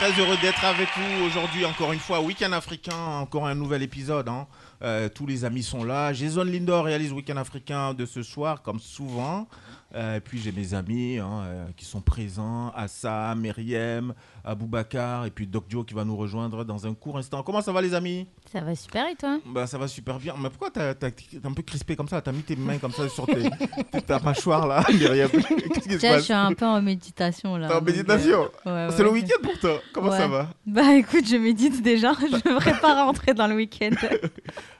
Très heureux, d'être avec vous aujourd'hui, encore une fois, Week-end africain, encore un nouvel épisode. hein. Euh, tous les amis sont là. Jason Lindor réalise Week-end africain de ce soir, comme souvent. Euh, et puis j'ai mes amis hein, euh, qui sont présents, Assa, Myriam, Aboubacar, et puis Doc Joe qui va nous rejoindre dans un court instant. Comment ça va les amis? Ça va super et toi? Bah, Ça va super bien. Mais pourquoi t'as t'as- t'es un peu crispé comme ça? T'as mis tes mains comme ça sur tes, ta mâchoire là Myriam Qu'est-ce qui se Tiens, je suis un peu en méditation là. T'es en méditation euh, ouais, C'est le week-end pour toi? Comment ça va? Bah écoute, je médite déjà, je me prépare à rentrer dans le week-end.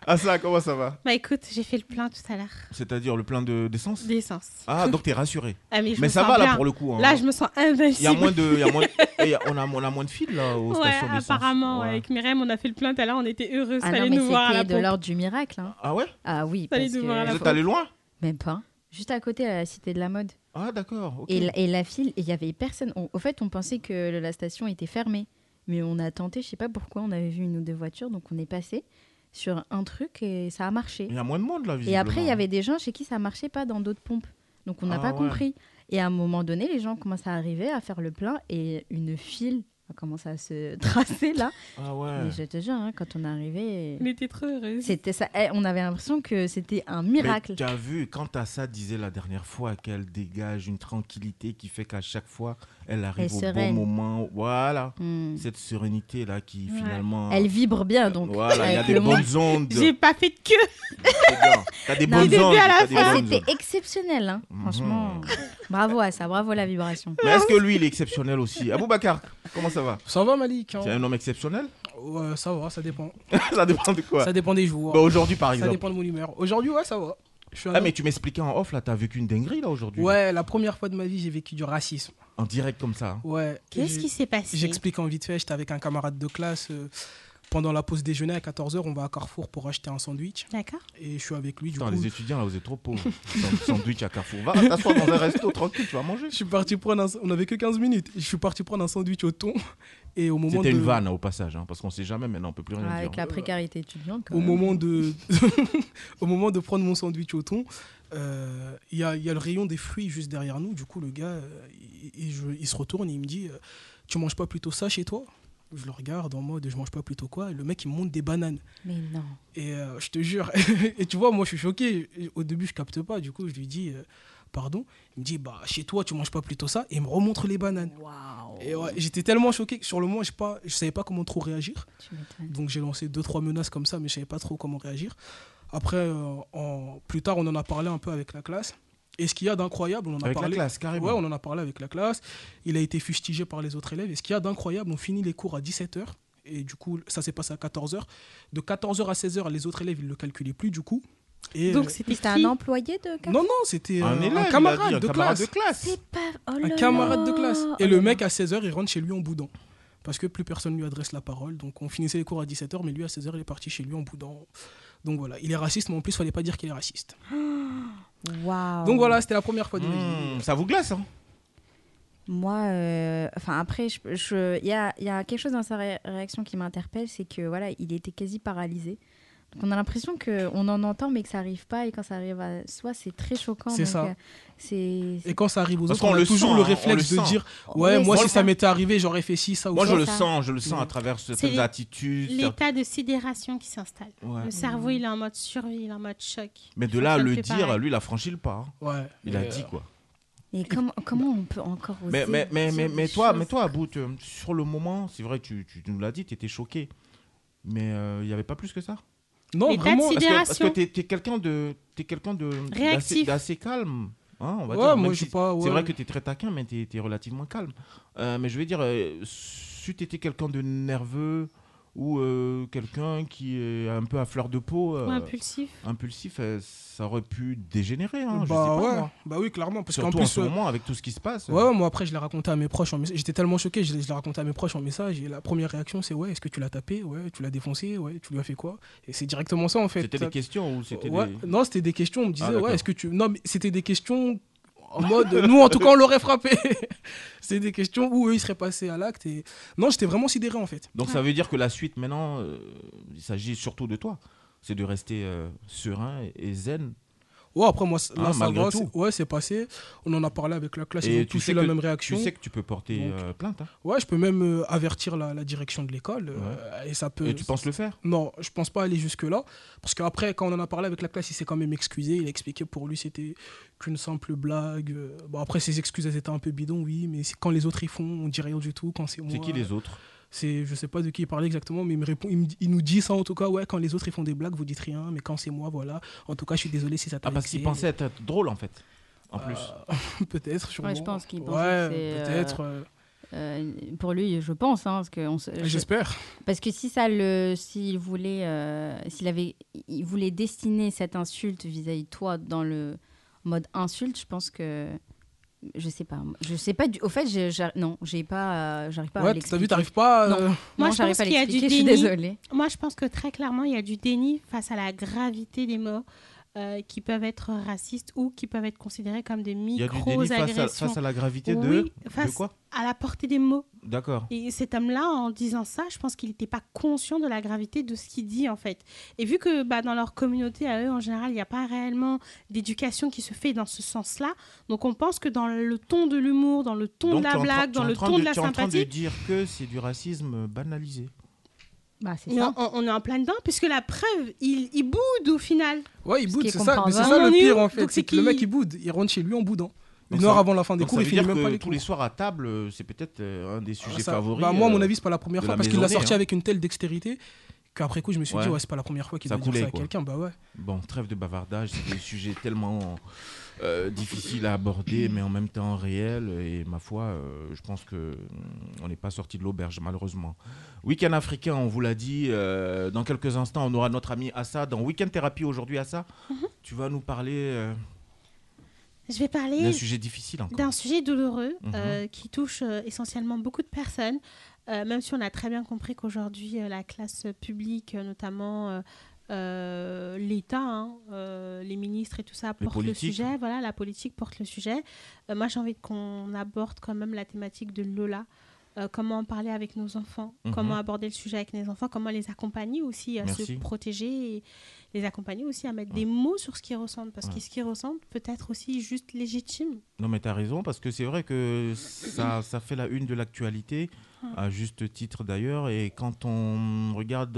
Assa, comment ça va? Bah écoute, j'ai fait le plein tout à l'heure. C'est-à-dire le plein de- d'essence? D'essence. Ah, donc t'es rassuré. Ah, mais ça va là pour le coup. hein. Là, je me sens Il y a invincible. moins de. il y a moins- Eh, il y a- on, a, on a moins de fil là aux Ouais, stations apparemment, Ouais. avec Myriam, on a fait le plein tout à l'heure, on était heureux, Ah non, mais nous voir à la c'était de l'ordre du miracle. hein. Ah ouais? Ah oui, parce nous voir à la Vous que... êtes allé loin? Même pas. Juste à côté, à la Cité de la Mode. Ah d'accord. Et, la, et la file, il y avait personne. On- au fait, on pensait que la station était fermée. Mais on a tenté, je sais pas pourquoi, on avait vu une ou deux voitures, donc on est passé sur un truc et ça a marché. Il y a moins de monde là, Et après, il y visiblement. avait des gens chez qui ça marchait pas dans d'autres pompes. Donc on n'a Ah pas ouais. compris. Et à un moment donné, les gens commencent à arriver, à faire le plein et une file a commencé à se tracer là. Ah ouais. Et je te jure, hein, quand on est arrivé, On était trop heureux. c'était ça. Eh, on avait l'impression que c'était un Mais miracle. tu as vu, quand Assa disait la dernière fois qu'elle dégage une tranquillité qui fait qu'à chaque fois, elle arrive Elle au sereine. bon moment. Voilà. Hmm. Cette sérénité là qui Ouais. finalement. Elle vibre bien donc. Voilà, il y a des bonnes ondes. J'ai pas fait de queue. C'est bien. T'as des Non, bonnes du début ondes. à C'était exceptionnel, hein. Mhm. franchement. Bravo à ça, bravo la vibration. Mais est-ce que lui, il est exceptionnel aussi? Aboubacar, comment ça va? Ça va Malik hein? C'est un homme exceptionnel? Ouais, Ça va, ça dépend. Ça dépend de quoi? Ça dépend des jours. Bah, Aujourd'hui, par ça exemple. dépend de mon humeur. Aujourd'hui, ouais, ça va. Ah, homme- mais tu m'expliquais en off, là, t'as vécu une dinguerie, là, aujourd'hui Ouais, la première fois de ma vie, j'ai vécu du racisme. En direct comme ça. hein. Ouais. Qu'est-ce qui s'est passé? J'explique en vite fait, j'étais avec un camarade de classe. euh, pendant la pause déjeuner à 14h, on va à Carrefour pour acheter un sandwich. D'accord. Et je suis avec lui, du coup. les étudiants, là, vous êtes trop pauvres. Sand- Sandwich à Carrefour. Va t'asseoir dans un resto, tranquille, tu vas manger. Je suis parti prendre un... On avait que 15 minutes. Je suis parti prendre un sandwich au thon. Et au moment C'était de... une vanne, hein, au passage, hein, parce qu'on sait jamais, maintenant, on peut plus rien Ah, dire. avec la précarité étudiante. quand au même. moment de au moment de prendre mon sandwich au thon euh, il y, a, y a le rayon des fruits juste derrière nous. Du coup le gars euh, il, il- je- il se retourne et il me dit euh, tu manges pas plutôt ça chez toi? Je le regarde en mode je mange pas plutôt quoi? Et le mec il me monte des bananes. Mais non. et euh, je te jure. Et tu vois moi je suis choqué. Au début je capte pas. Du coup je lui dis euh, pardon? Il me dit bah chez toi tu manges pas plutôt ça? Et il me remontre les bananes. Et ouais, j'étais tellement choqué que sur le moment je pas je savais pas comment trop réagir. Donc j'ai lancé deux trois menaces comme ça, mais je savais pas trop comment réagir. Après, euh, en... plus tard, on en a parlé un peu avec la classe. Et ce qu'il y a d'incroyable, on en a Avec la parlé. classe, carrément. Ouais, on en a parlé avec la classe. Il a été fustigé par les autres élèves. Et ce qu'il y a d'incroyable, on finit les cours à 17h. Et du coup, ça s'est passé à 14h. De 14h à 16h, les autres élèves, ils le calculaient plus du coup. Et, Donc euh, c'était un employé de Carrefour non, non, c'était euh, Un dit, camarade, un de, camarade classe. de classe. C'est pas. Oh Un camarade de classe. Oh Et le là mec, à 16h, il rentre chez lui en boudant. Parce que plus personne lui adresse la parole. Donc on finissait les cours à 17h, mais lui, à 16h, il est parti chez lui en boudant. Donc voilà, il est raciste, mais en plus, il fallait pas dire qu'il est raciste. Waouh. Donc voilà, c'était la première fois de ma vie. Mmh, ça vous glace, hein? Moi, euh, enfin après, il je, je- il y, a, il y a quelque chose dans sa ré- réaction qui m'interpelle, c'est que voilà, il était quasi paralysé. On a l'impression qu'on en entend mais que ça arrive pas et quand ça arrive à soi, c'est très choquant. C'est ça. euh, Et quand ça arrive aux Parce autres, on qu'on a le toujours sent, le on réflexe le de dire Ouais, Oui, moi, si ça. ça m'était arrivé, j'aurais fait ci, ça ou Moi, ça. je le sens, je le sens Ouais. à travers certaines les- attitudes. L'état de sidération qui s'installe. Ouais. Le cerveau, il est en mode survie, il est en mode choc. Mais de là à le dire, pareil. lui, il a franchi le pas. hein. Ouais. Il a dit euh, quoi. Et comment, comment on peut encore oser Mais, mais, mais, mais, toi, mais toi, About, euh, sur le moment, c'est vrai, tu, tu nous l'as dit, tu étais choqué. Mais il n'y avait pas plus que ça? Non, L'état vraiment. Parce que, Sidération. t'es quelqu'un de, t'es quelqu'un de Réactif. d'assez calme. hein, on va Ouais, dire, moi, même je si sais pas. C'est vrai que tu es très taquin, mais tu es, relativement calme. Euh, mais je veux dire, euh, si tu étais quelqu'un de nerveux ou euh, quelqu'un qui est un peu à fleur de peau, euh, impulsif. impulsif, euh, ça aurait pu dégénérer. Hein, je sais bah pas, ouais, moi. bah oui, clairement. Parce qu'en Surtout en plus, ce euh, moment, avec tout ce qui se passe. Ouais, ouais, moi après je l'ai raconté à mes proches en message. J'étais tellement choqué, je l'ai raconté à mes proches en message. Et la première réaction c'est ouais, est-ce que tu l'as tapé? Ouais, tu l'as défoncé? Ouais, tu lui as fait quoi? Et c'est directement ça en fait. C'était Ça- des questions ou c'était Ouais, des... Non, c'était des questions. On me disait Ah, ouais, est-ce que tu. Non, mais c'était des questions en mode. nous en tout cas on l'aurait frappé. c'était des questions où eux ils seraient passés à l'acte. Et non, j'étais vraiment sidéré en fait. Donc ça veut dire que la suite maintenant, euh, il s'agit surtout de toi. C'est de rester euh, serein et, et zen. Ouais, après moi, c'est- Ouais, c'est passé. On en a parlé avec la classe. ils Et ont tu tous eu la même réaction. Tu sais que tu peux porter Donc, euh, plainte. hein. Ouais, je peux même euh, avertir la, la direction de l'école. euh, et ça peut. Et tu penses le faire? Non, je pense pas aller jusque-là. Parce qu'après, quand on en a parlé avec la classe, il s'est quand même excusé. Il a expliqué pour lui c'était qu'une simple blague. Bon, après, ses excuses, elles étaient un peu bidons, oui. Mais c'est- quand les autres y font, on dit rien du tout. Quand c'est moi. C'est qui les autres? C'est, Je sais pas de qui il parlait exactement, mais il, me répond, il, me dit- il nous dit ça en tout cas. Ouais, quand les autres ils font des blagues, vous dites rien. Mais quand c'est moi, voilà. En tout cas, je suis désolé si ça t'a Ah, parce qu'il pensait être drôle en fait. En plus. Euh, peut-être, sûrement. je pense qu'il pensait Ouais, c'est, euh, peut-être. euh, Euh, pour lui, je pense, hein, parce que je- J'espère. Parce que si ça le, s'il voulait, euh, s'il avait, il voulait destiner cette insulte vis-à-vis de toi dans le mode insulte, je pense que, je sais pas, je sais pas. Du, au fait, je, j'ar- non, j'ai pas, euh, j'arrive pas à Ouais, t'as l'expliquer. vu, t'arrives pas. Non. euh, Moi, Non, je j'arrive pense pas à qu'il y a du l'expliquer, Je suis déni. désolée. Moi, je pense que très clairement, il y a du déni face à la gravité des mots euh, qui peuvent être racistes ou qui peuvent être considérés comme des déni face à, micro-agressions face à la gravité de, Oui, de face- quoi à la portée des mots. D'accord. Et cet homme-là, en disant ça, je pense qu'il n'était pas conscient de la gravité de ce qu'il dit, en fait. Et vu que bah, dans leur communauté, à eux, en général, il n'y a pas réellement d'éducation qui se fait dans ce sens-là. Donc on pense que dans le ton de l'humour, dans le ton Donc, de la blague, dans le ton de, la Tu es en train de sympathie, dire que c'est du racisme banalisé. Bah, c'est ça. on, on est en plein dedans, puisque la preuve, il, il boude au final. Ouais, il boude, c'est ça. Mais c'est ça le pire en fait. c'est que le mec il boude. Il rentre chez lui en boudant. Une heure avant la fin des cours, il finit même pas les tous les soirs à table, euh, c'est peut-être euh, un des sujets Ah, ça- favoris. bah, moi, à mon euh, avis, c'est pas la première fois parce qu'il l'a sorti hein. avec une telle dextérité qu'après coup, je me suis Ouais. dit, ouais, c'est pas la première fois qu'il doit dire ça à quelqu'un. Bah ouais. Bon, trêve de bavardage, c'est des sujets tellement euh, difficiles à aborder, mais en même temps réels. Et ma foi, euh, je pense que mm, on n'est pas sorti de l'auberge, malheureusement. Week-end africain, on vous l'a dit. euh, dans quelques instants, on aura notre ami Assa dans Week-end Thérapie aujourd'hui. Assa, tu vas nous parler Je vais parler d'un sujet difficile d'un sujet douloureux Mhm. qui touche essentiellement beaucoup de personnes, euh, même si on a très bien compris qu'aujourd'hui, euh, la classe publique, euh, notamment euh, l'État, hein, euh, les ministres et tout ça, portent le sujet. Voilà, la politique porte le sujet. Euh, moi, j'ai envie qu'on aborde quand même la thématique de Lola. Comment en parler avec nos enfants, Mhm. comment aborder le sujet avec nos enfants, comment les accompagner aussi à Merci. se protéger et les accompagner aussi à mettre des mots sur ce qu'ils ressentent, parce Ouais. que ce qu'ils ressentent peut être aussi juste légitime. Non, mais tu as raison, parce que c'est vrai que ça, ça fait la une de l'actualité, à juste titre d'ailleurs. Et quand on regarde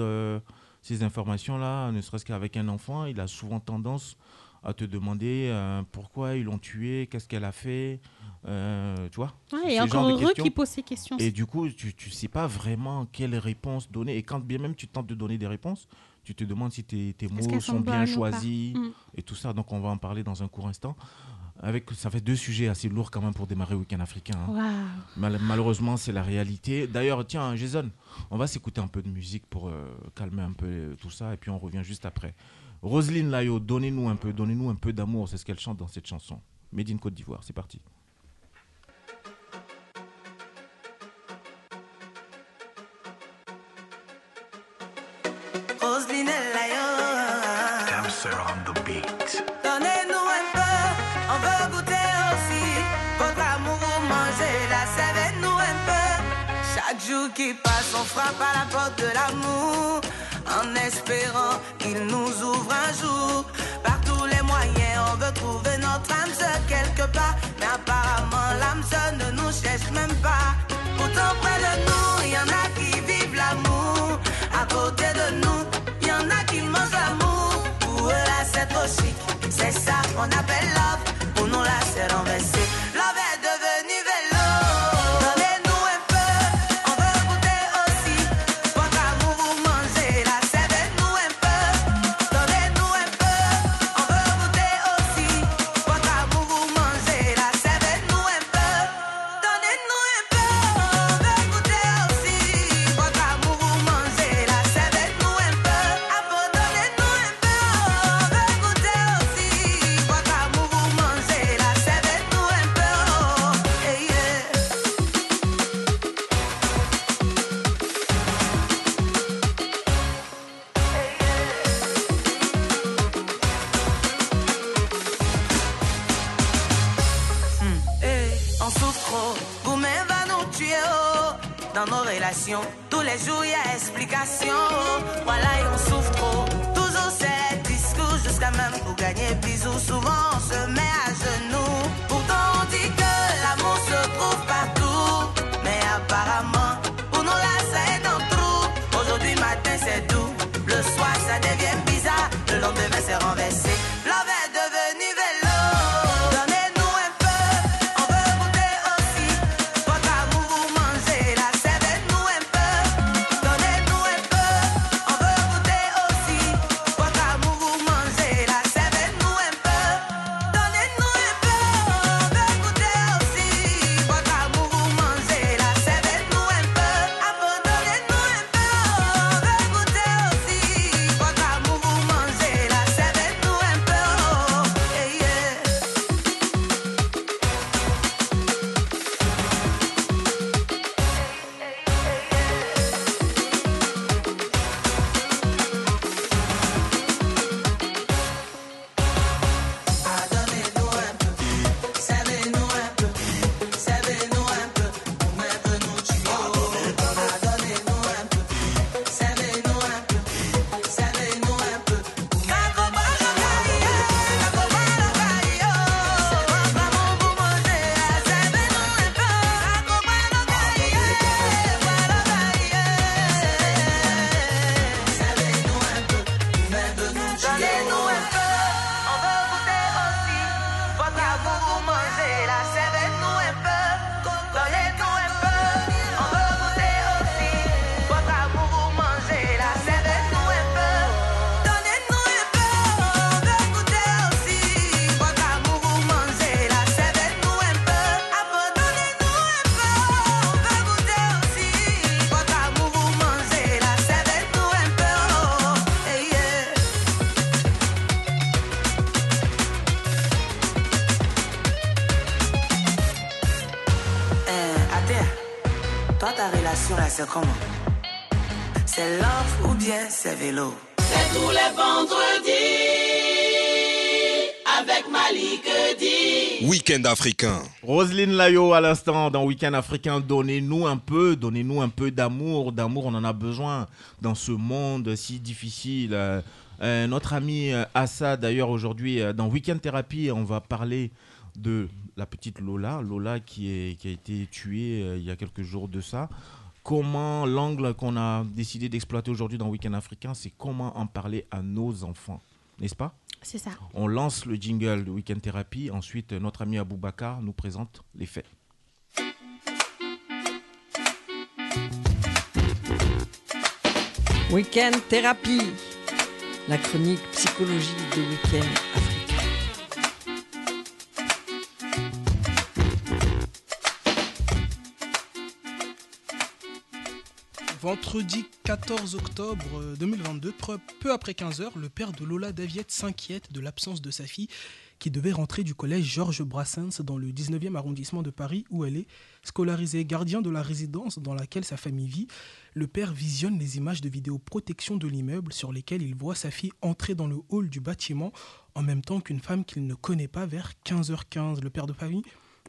ces informations-là, ne serait-ce qu'avec un enfant, il a souvent tendance à te demander euh, pourquoi ils l'ont tué, qu'est-ce qu'elle a fait, euh, tu vois ce et encore heureux qu'il pose ces questions. Et du coup, tu ne sais pas vraiment quelle réponse donner. Et quand bien même tu tentes de donner des réponses, tu te demandes si tes, tes mots sont sont bien choisis Mm. et tout ça. Donc on va en parler dans un court instant. Avec, ça fait deux sujets assez lourds quand même pour démarrer Week-end africain. hein. Mal- malheureusement, c'est la réalité. D'ailleurs, tiens, Jason, on va s'écouter un peu de musique pour euh, calmer un peu euh, tout ça, et puis on revient juste après. Roselyne Layo, donnez-nous un peu, donnez-nous un peu d'amour, c'est ce qu'elle chante dans cette chanson. Made in Côte d'Ivoire, c'est parti. Roselyne Layo. Dancer on the beat. Donnez-nous Qui passe, on frappe à la porte de l'amour. En espérant qu'il nous ouvre un jour. Par tous les moyens, on veut trouver notre âme sœur quelque part. Mais apparemment, l'âme sœur ne nous cherche même pas. Pourtant, près de nous, il y en a qui vivent l'amour. Week-end. Roselyne Layo à l'instant dans Week-end africain. Donnez-nous un peu, donnez-nous un peu d'amour. D'amour, on en a besoin dans ce monde si difficile. Euh, euh, notre ami euh, Assa, d'ailleurs, aujourd'hui, dans Week-end Thérapie, on va parler de la petite Lola. Lola qui, a été tuée il y a quelques jours de ça. Comment l'angle qu'on a décidé d'exploiter aujourd'hui dans Week-end africain, c'est comment en parler à nos enfants, n'est-ce pas C'est ça. on lance le jingle de Weekend Thérapie. Ensuite, notre ami Aboubacar nous présente les faits. Week-end thérapie, la chronique psychologique de Week-end Vendredi 14 octobre euh, 2022, peu- peu après 15h, le père de Lola Daviette s'inquiète de l'absence de sa fille qui devait rentrer du collège Georges Brassens dans le 19e arrondissement de Paris où elle est scolarisée. Gardien de la résidence dans laquelle sa famille vit, le père visionne les images de vidéoprotection de l'immeuble sur lesquelles il voit sa fille entrer dans le hall du bâtiment en même temps qu'une femme qu'il ne connaît pas vers 15h15. Le père de famille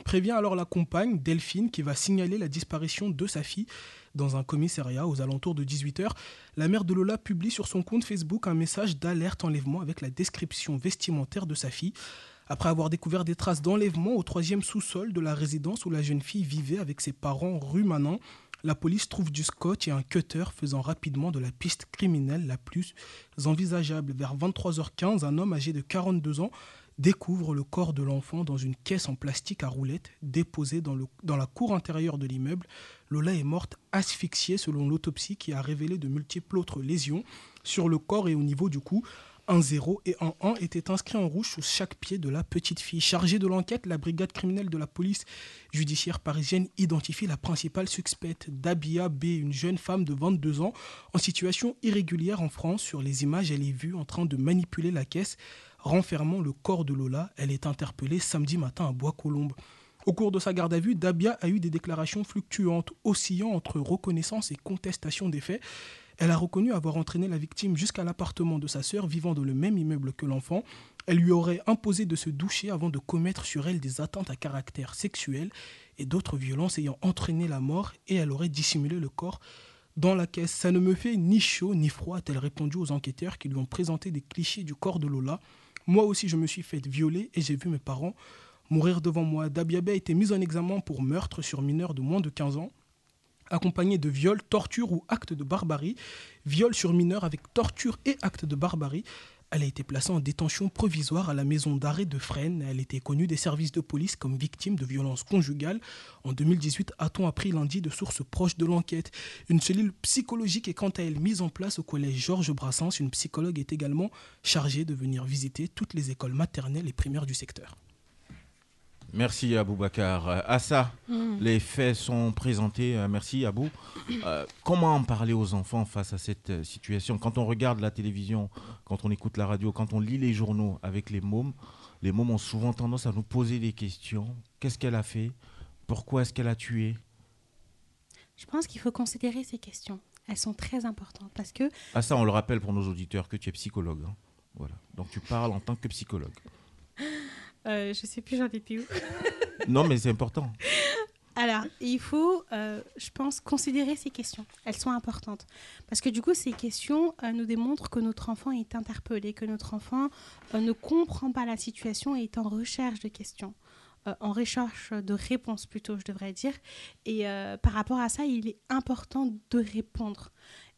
prévient alors la compagne, Delphine, qui va signaler la disparition de sa fille dans un commissariat aux alentours de 18h. La mère de Lola publie sur son compte Facebook un message d'alerte enlèvement avec la description vestimentaire de sa fille. Après avoir découvert des traces d'enlèvement au troisième sous-sol de la résidence où la jeune fille vivait avec ses parents rue Manon, la police trouve du scotch et un cutter faisant rapidement de la piste criminelle la plus envisageable. Vers 23h15, un homme âgé de 42 ans découvre le corps de l'enfant dans une caisse en plastique à roulettes déposée dans, la cour intérieure de l'immeuble. Lola est morte asphyxiée selon l'autopsie qui a révélé de multiples autres lésions sur le corps et au niveau du cou. Un 0 et un 1 étaient inscrits en rouge sur chaque pied de la petite fille. Chargée de l'enquête, la brigade criminelle de la police judiciaire parisienne identifie la principale suspecte, Dabia B, une jeune femme de 22 ans en situation irrégulière en France. Sur les images, elle est vue en train de manipuler la caisse renfermant le corps de Lola. Elle est interpellée samedi matin à Bois-Colombes. Au cours de sa garde à vue, Dabia a eu des déclarations fluctuantes, oscillant entre reconnaissance et contestation des faits. Elle a reconnu avoir entraîné la victime jusqu'à l'appartement de sa sœur vivant dans le même immeuble que l'enfant. Elle lui aurait imposé de se doucher avant de commettre sur elle des attentes à caractère sexuel et d'autres violences ayant entraîné la mort et elle aurait dissimulé le corps dans la caisse. Ça ne me fait ni chaud ni froid, a-t-elle répondu aux enquêteurs qui lui ont présenté des clichés du corps de Lola. Moi aussi, je me suis fait violer et j'ai vu mes parents mourir devant moi. Dabiabe a été mise en examen pour meurtre sur mineur de moins de 15 ans accompagné de viol, torture ou acte de barbarie. Viol sur mineur avec torture et acte de barbarie. Elle a été placée en détention provisoire à la maison d'arrêt de Fresnes. Elle était connue des services de police comme victime de violences conjugales. En 2018, a-t-on appris lundi de sources proches de l'enquête? Une cellule psychologique est quant à elle mise en place au collège Georges Brassens. Une psychologue est également chargée de venir visiter toutes les écoles maternelles et primaires du secteur. Merci Aboubacar. Euh, Assa, Mm. les faits sont présentés. Euh, Merci Abou. Euh, comment en parler aux enfants face à cette euh, situation? Quand on regarde la télévision, quand on écoute la radio, quand on lit les journaux avec les mômes, les mômes ont souvent tendance à nous poser des questions. Qu'est-ce qu'elle a fait? Pourquoi est-ce qu'elle a tué? Je pense qu'il faut considérer ces questions. Elles sont très importantes parce que Assa, on le rappelle pour nos auditeurs que tu es psychologue. hein. Voilà. Donc tu parles en tant que psychologue. Euh, je sais plus j'en étais où? Non, mais c'est important. Alors, il faut, euh, je pense, considérer ces questions. Elles sont importantes. Parce que du coup, ces questions euh, nous démontrent que notre enfant est interpellé, que notre enfant euh, ne comprend pas la situation et est en recherche de questions. Euh, en recherche de réponses plutôt, je devrais dire. Et euh, par rapport à ça, il est important de répondre.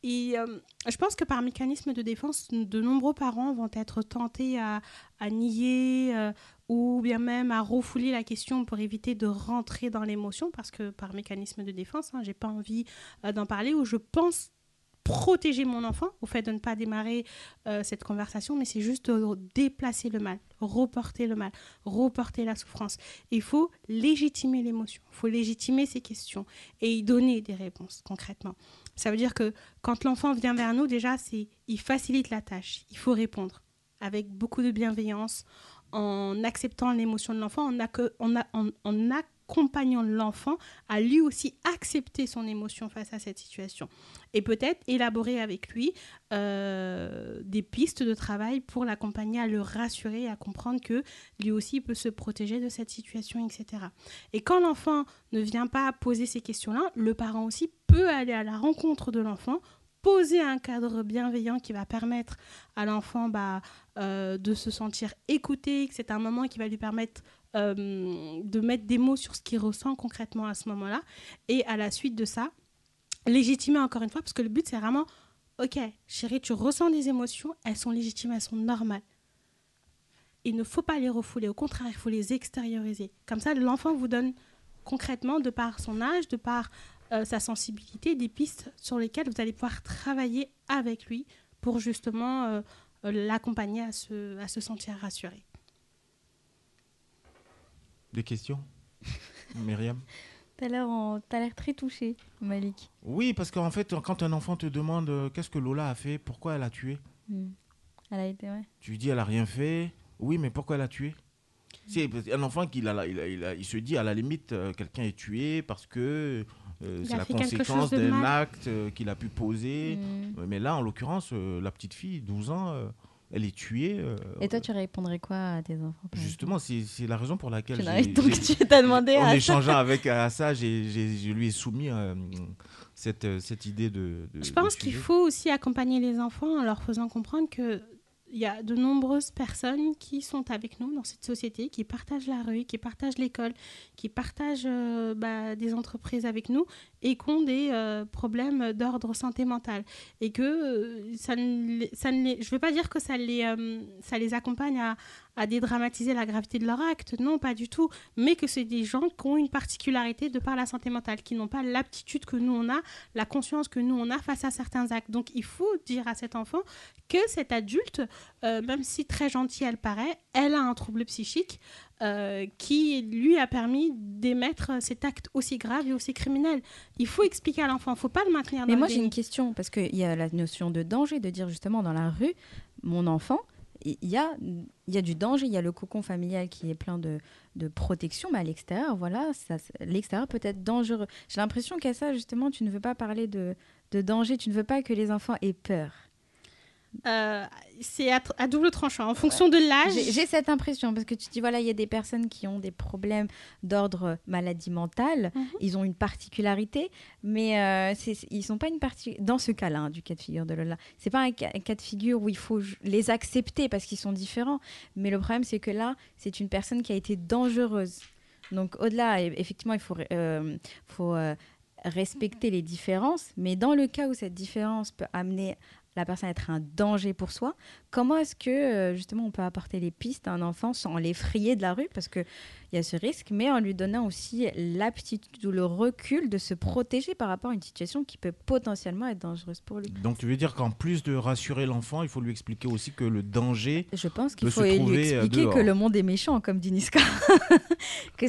Et euh, je pense que par mécanisme de défense, de nombreux parents vont être tentés à, nier euh, ou bien même à refouler la question pour éviter de rentrer dans l'émotion, parce que par mécanisme de défense, hein, j'ai pas envie euh, d'en parler, ou je pense protéger mon enfant au fait de ne pas démarrer cette conversation, mais c'est juste de déplacer le mal, reporter le mal, reporter la souffrance. Il faut légitimer l'émotion, il faut légitimer ces questions et y donner des réponses concrètement. Ça veut dire que quand l'enfant vient vers nous, déjà, c'est il facilite la tâche, il faut répondre avec beaucoup de bienveillance, en acceptant l'émotion de l'enfant, en, accompagnant l'enfant à lui aussi accepter son émotion face à cette situation. Et peut-être élaborer avec lui euh, des pistes de travail pour l'accompagner à le rassurer, à comprendre que lui aussi peut se protéger de cette situation, etc. Et quand l'enfant ne vient pas poser ces questions-là, le parent aussi peut aller à la rencontre de l'enfant poser un cadre bienveillant qui va permettre à l'enfant bah, euh, de se sentir écouté, que c'est un moment qui va lui permettre euh, de mettre des mots sur ce qu'il ressent concrètement à ce moment-là. Et à la suite de ça, légitimer encore une fois, parce que le but c'est vraiment, ok, chérie, tu ressens des émotions, elles sont légitimes, elles sont normales. Il ne faut pas les refouler, au contraire, il faut les extérioriser. Comme ça, l'enfant vous donne concrètement, de par son âge, de par euh, sa sensibilité, des pistes sur lesquelles vous allez pouvoir travailler avec lui pour justement euh, l'accompagner à se, à se sentir rassuré. Des questions? Myriam? T'as l'air en- l'air très touché, Malik. Oui, parce qu'en fait, quand un enfant te demande euh, qu'est-ce que Lola a fait, pourquoi elle a tué, Hmm. Elle a été, ouais. tu lui dis elle a rien fait. Oui, mais pourquoi elle a tué? C'est un enfant qui il, a- il, a- il, a- il se dit à la limite euh, quelqu'un est tué parce que euh, c'est la conséquence d'un acte euh, qu'il a pu poser. Euh, Mais là, en l'occurrence, euh, la petite fille, 12 ans, euh, elle est tuée. euh, Et toi, tu répondrais quoi à tes enfants Justement, c'est la raison pour laquelle Donc, tu t'as demandé en à ça. échangeant avec Assa, je lui ai soumis euh, cette, cette idée de. de- Je pense qu'il faut aussi accompagner les enfants en leur faisant comprendre que il y a de nombreuses personnes qui sont avec nous dans cette société, qui partagent la rue, qui partagent l'école, qui partagent euh, bah, des entreprises avec nous et qui ont des euh, problèmes d'ordre santé mentale. Et que euh, ça ne, ça ne je ne veux pas dire que ça les, euh, ça les accompagne à, à dédramatiser la gravité de leur acte, non, pas du tout, mais que c'est des gens qui ont une particularité de par la santé mentale, qui n'ont pas l'aptitude que nous on a, la conscience que nous on a face à certains actes. Donc il faut dire à cet enfant que cet adulte, même si très gentil elle paraît, elle a un trouble psychique euh, qui lui a permis d'émettre cet acte aussi grave et aussi criminel. Il faut expliquer à l'enfant, il ne faut pas le maintenir dans Mais moi, j'ai une question, parce qu'il y a la notion de danger, de dire justement dans la rue, mon enfant, il y a, il y a du danger, il y a le cocon familial qui est plein de, de protection, mais à l'extérieur, voilà, l'extérieur peut être dangereux. J'ai l'impression qu'à ça, justement, tu ne veux pas parler de, de danger. Tu ne veux pas que les enfants aient peur. Euh, c'est à, à double tranchant. En fonction de l'âge, j'ai cette impression parce que tu dis voilà, il y a des personnes qui ont des problèmes d'ordre maladie mentale, Mhm. ils ont une particularité, mais euh, ils sont pas une partie dans ce cas-là hein, du cas de figure de Lola. C'est pas un ca- un cas de figure où il faut les accepter parce qu'ils sont différents, mais le problème c'est que là, c'est une personne qui a été dangereuse. Donc au-delà, effectivement, il faut, euh, faut euh, respecter les différences, mais dans le cas où cette différence peut amener la personne être un danger pour soi, comment est-ce que euh, justement on peut apporter les pistes à un enfant sans l'effrayer de la rue? Parce que il y a ce risque, mais en lui donnant aussi l'aptitude ou le recul de se protéger par rapport à une situation qui peut potentiellement être dangereuse pour lui. Donc tu veux dire qu'en plus de rassurer l'enfant, il faut lui expliquer aussi que le danger. Je pense qu'il faut lui euh, expliquer que le monde est méchant, comme dit Niska. que,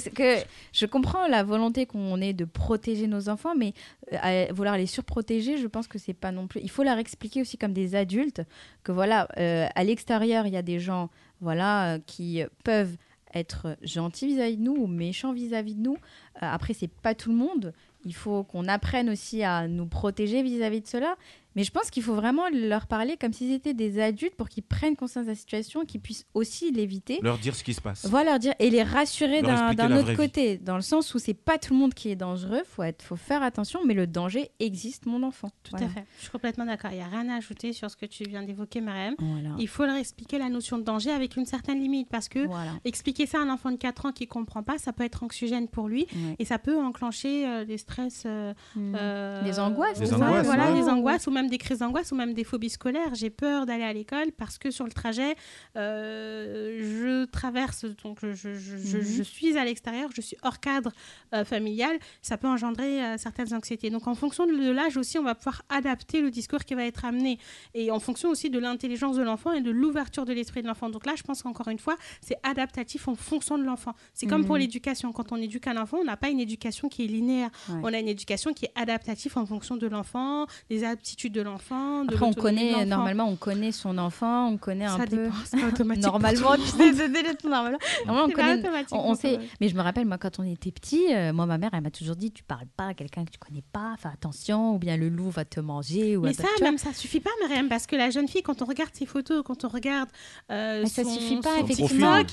je comprends la volonté qu'on ait de protéger nos enfants, mais euh, à vouloir les surprotéger, je pense que c'est pas non plus. Il faut leur expliquer aussi comme des adultes que voilà, euh, à l'extérieur, il y a des gens, voilà, euh, qui peuvent être gentils vis-à-vis de nous ou méchants vis-à-vis de nous. Euh, après, c'est pas tout le monde. Il faut qu'on apprenne aussi à nous protéger vis-à-vis de cela. Mais je pense qu'il faut vraiment leur parler comme s'ils étaient des adultes pour qu'ils prennent conscience de la situation, qu'ils puissent aussi l'éviter. Leur dire ce qui se passe. Voilà, leur dire et les rassurer d'un autre vie. côté, dans le sens où c'est pas tout le monde qui est dangereux, faut être, faut faire attention, mais le danger existe, mon enfant. tout Voilà. à fait. Je suis complètement d'accord. Il n'y a rien à ajouter sur ce que tu viens d'évoquer, Mariam. Voilà. Il faut leur expliquer la notion de danger avec une certaine limite parce que Voilà. expliquer ça à un enfant de 4 ans qui comprend pas, ça peut être anxiogène pour lui Ouais. et ça peut enclencher euh, des stress. euh, Mm. euh, Des angoisses, Des ça, angoisses, voilà, ouais. des angoisses ou même des crises d'angoisse ou même des phobies scolaires. J'ai peur d'aller à l'école parce que sur le trajet, euh, je traverse, donc je, je- je- je- Mhm. je suis à l'extérieur, je suis hors cadre euh, familial. Ça peut engendrer euh, certaines anxiétés. Donc en fonction de, l'âge aussi, on va pouvoir adapter le discours qui va être amené et en fonction aussi de l'intelligence de l'enfant et de l'ouverture de l'esprit de l'enfant. Donc là, je pense qu'encore une fois, c'est adaptatif en fonction de l'enfant. C'est comme pour Mhm. l'éducation. Quand on éduque un enfant, on n'a pas une éducation qui est linéaire. Ouais. On a une éducation qui est adaptative en fonction de l'enfant, des aptitudes de l'enfant. de Après, on de connaît, normalement, on connaît son enfant, on connaît un Ça peu. dépend, automatique. Normalement, tu sais, normalement. On connaît. On, on sait, mais je me rappelle, moi, quand on était petit, euh, moi, ma mère, elle m'a toujours dit tu parles pas à quelqu'un que tu connais pas, fais attention, ou bien le loup va te manger. Ou Mais ça, même ça suffit pas, Myriam, parce que la jeune fille, quand on regarde ses photos, quand on regarde euh, Mais ça suffit pas, effectivement. Elle,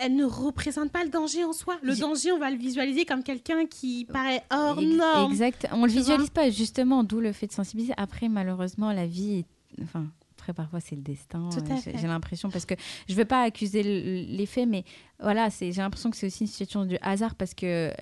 elle ne représente pas le danger en soi. Le danger, on va le visualiser comme quelqu'un qui paraît hors norme. Exact. On le visualise pas, justement, d'où le fait de sensibiliser. Après, malheureusement, la vie, est- enfin, après, parfois, c'est le destin. J'ai l'impression, parce que je veux pas accuser les faits, mais voilà, c'est- j'ai l'impression que c'est aussi une situation du hasard parce que euh,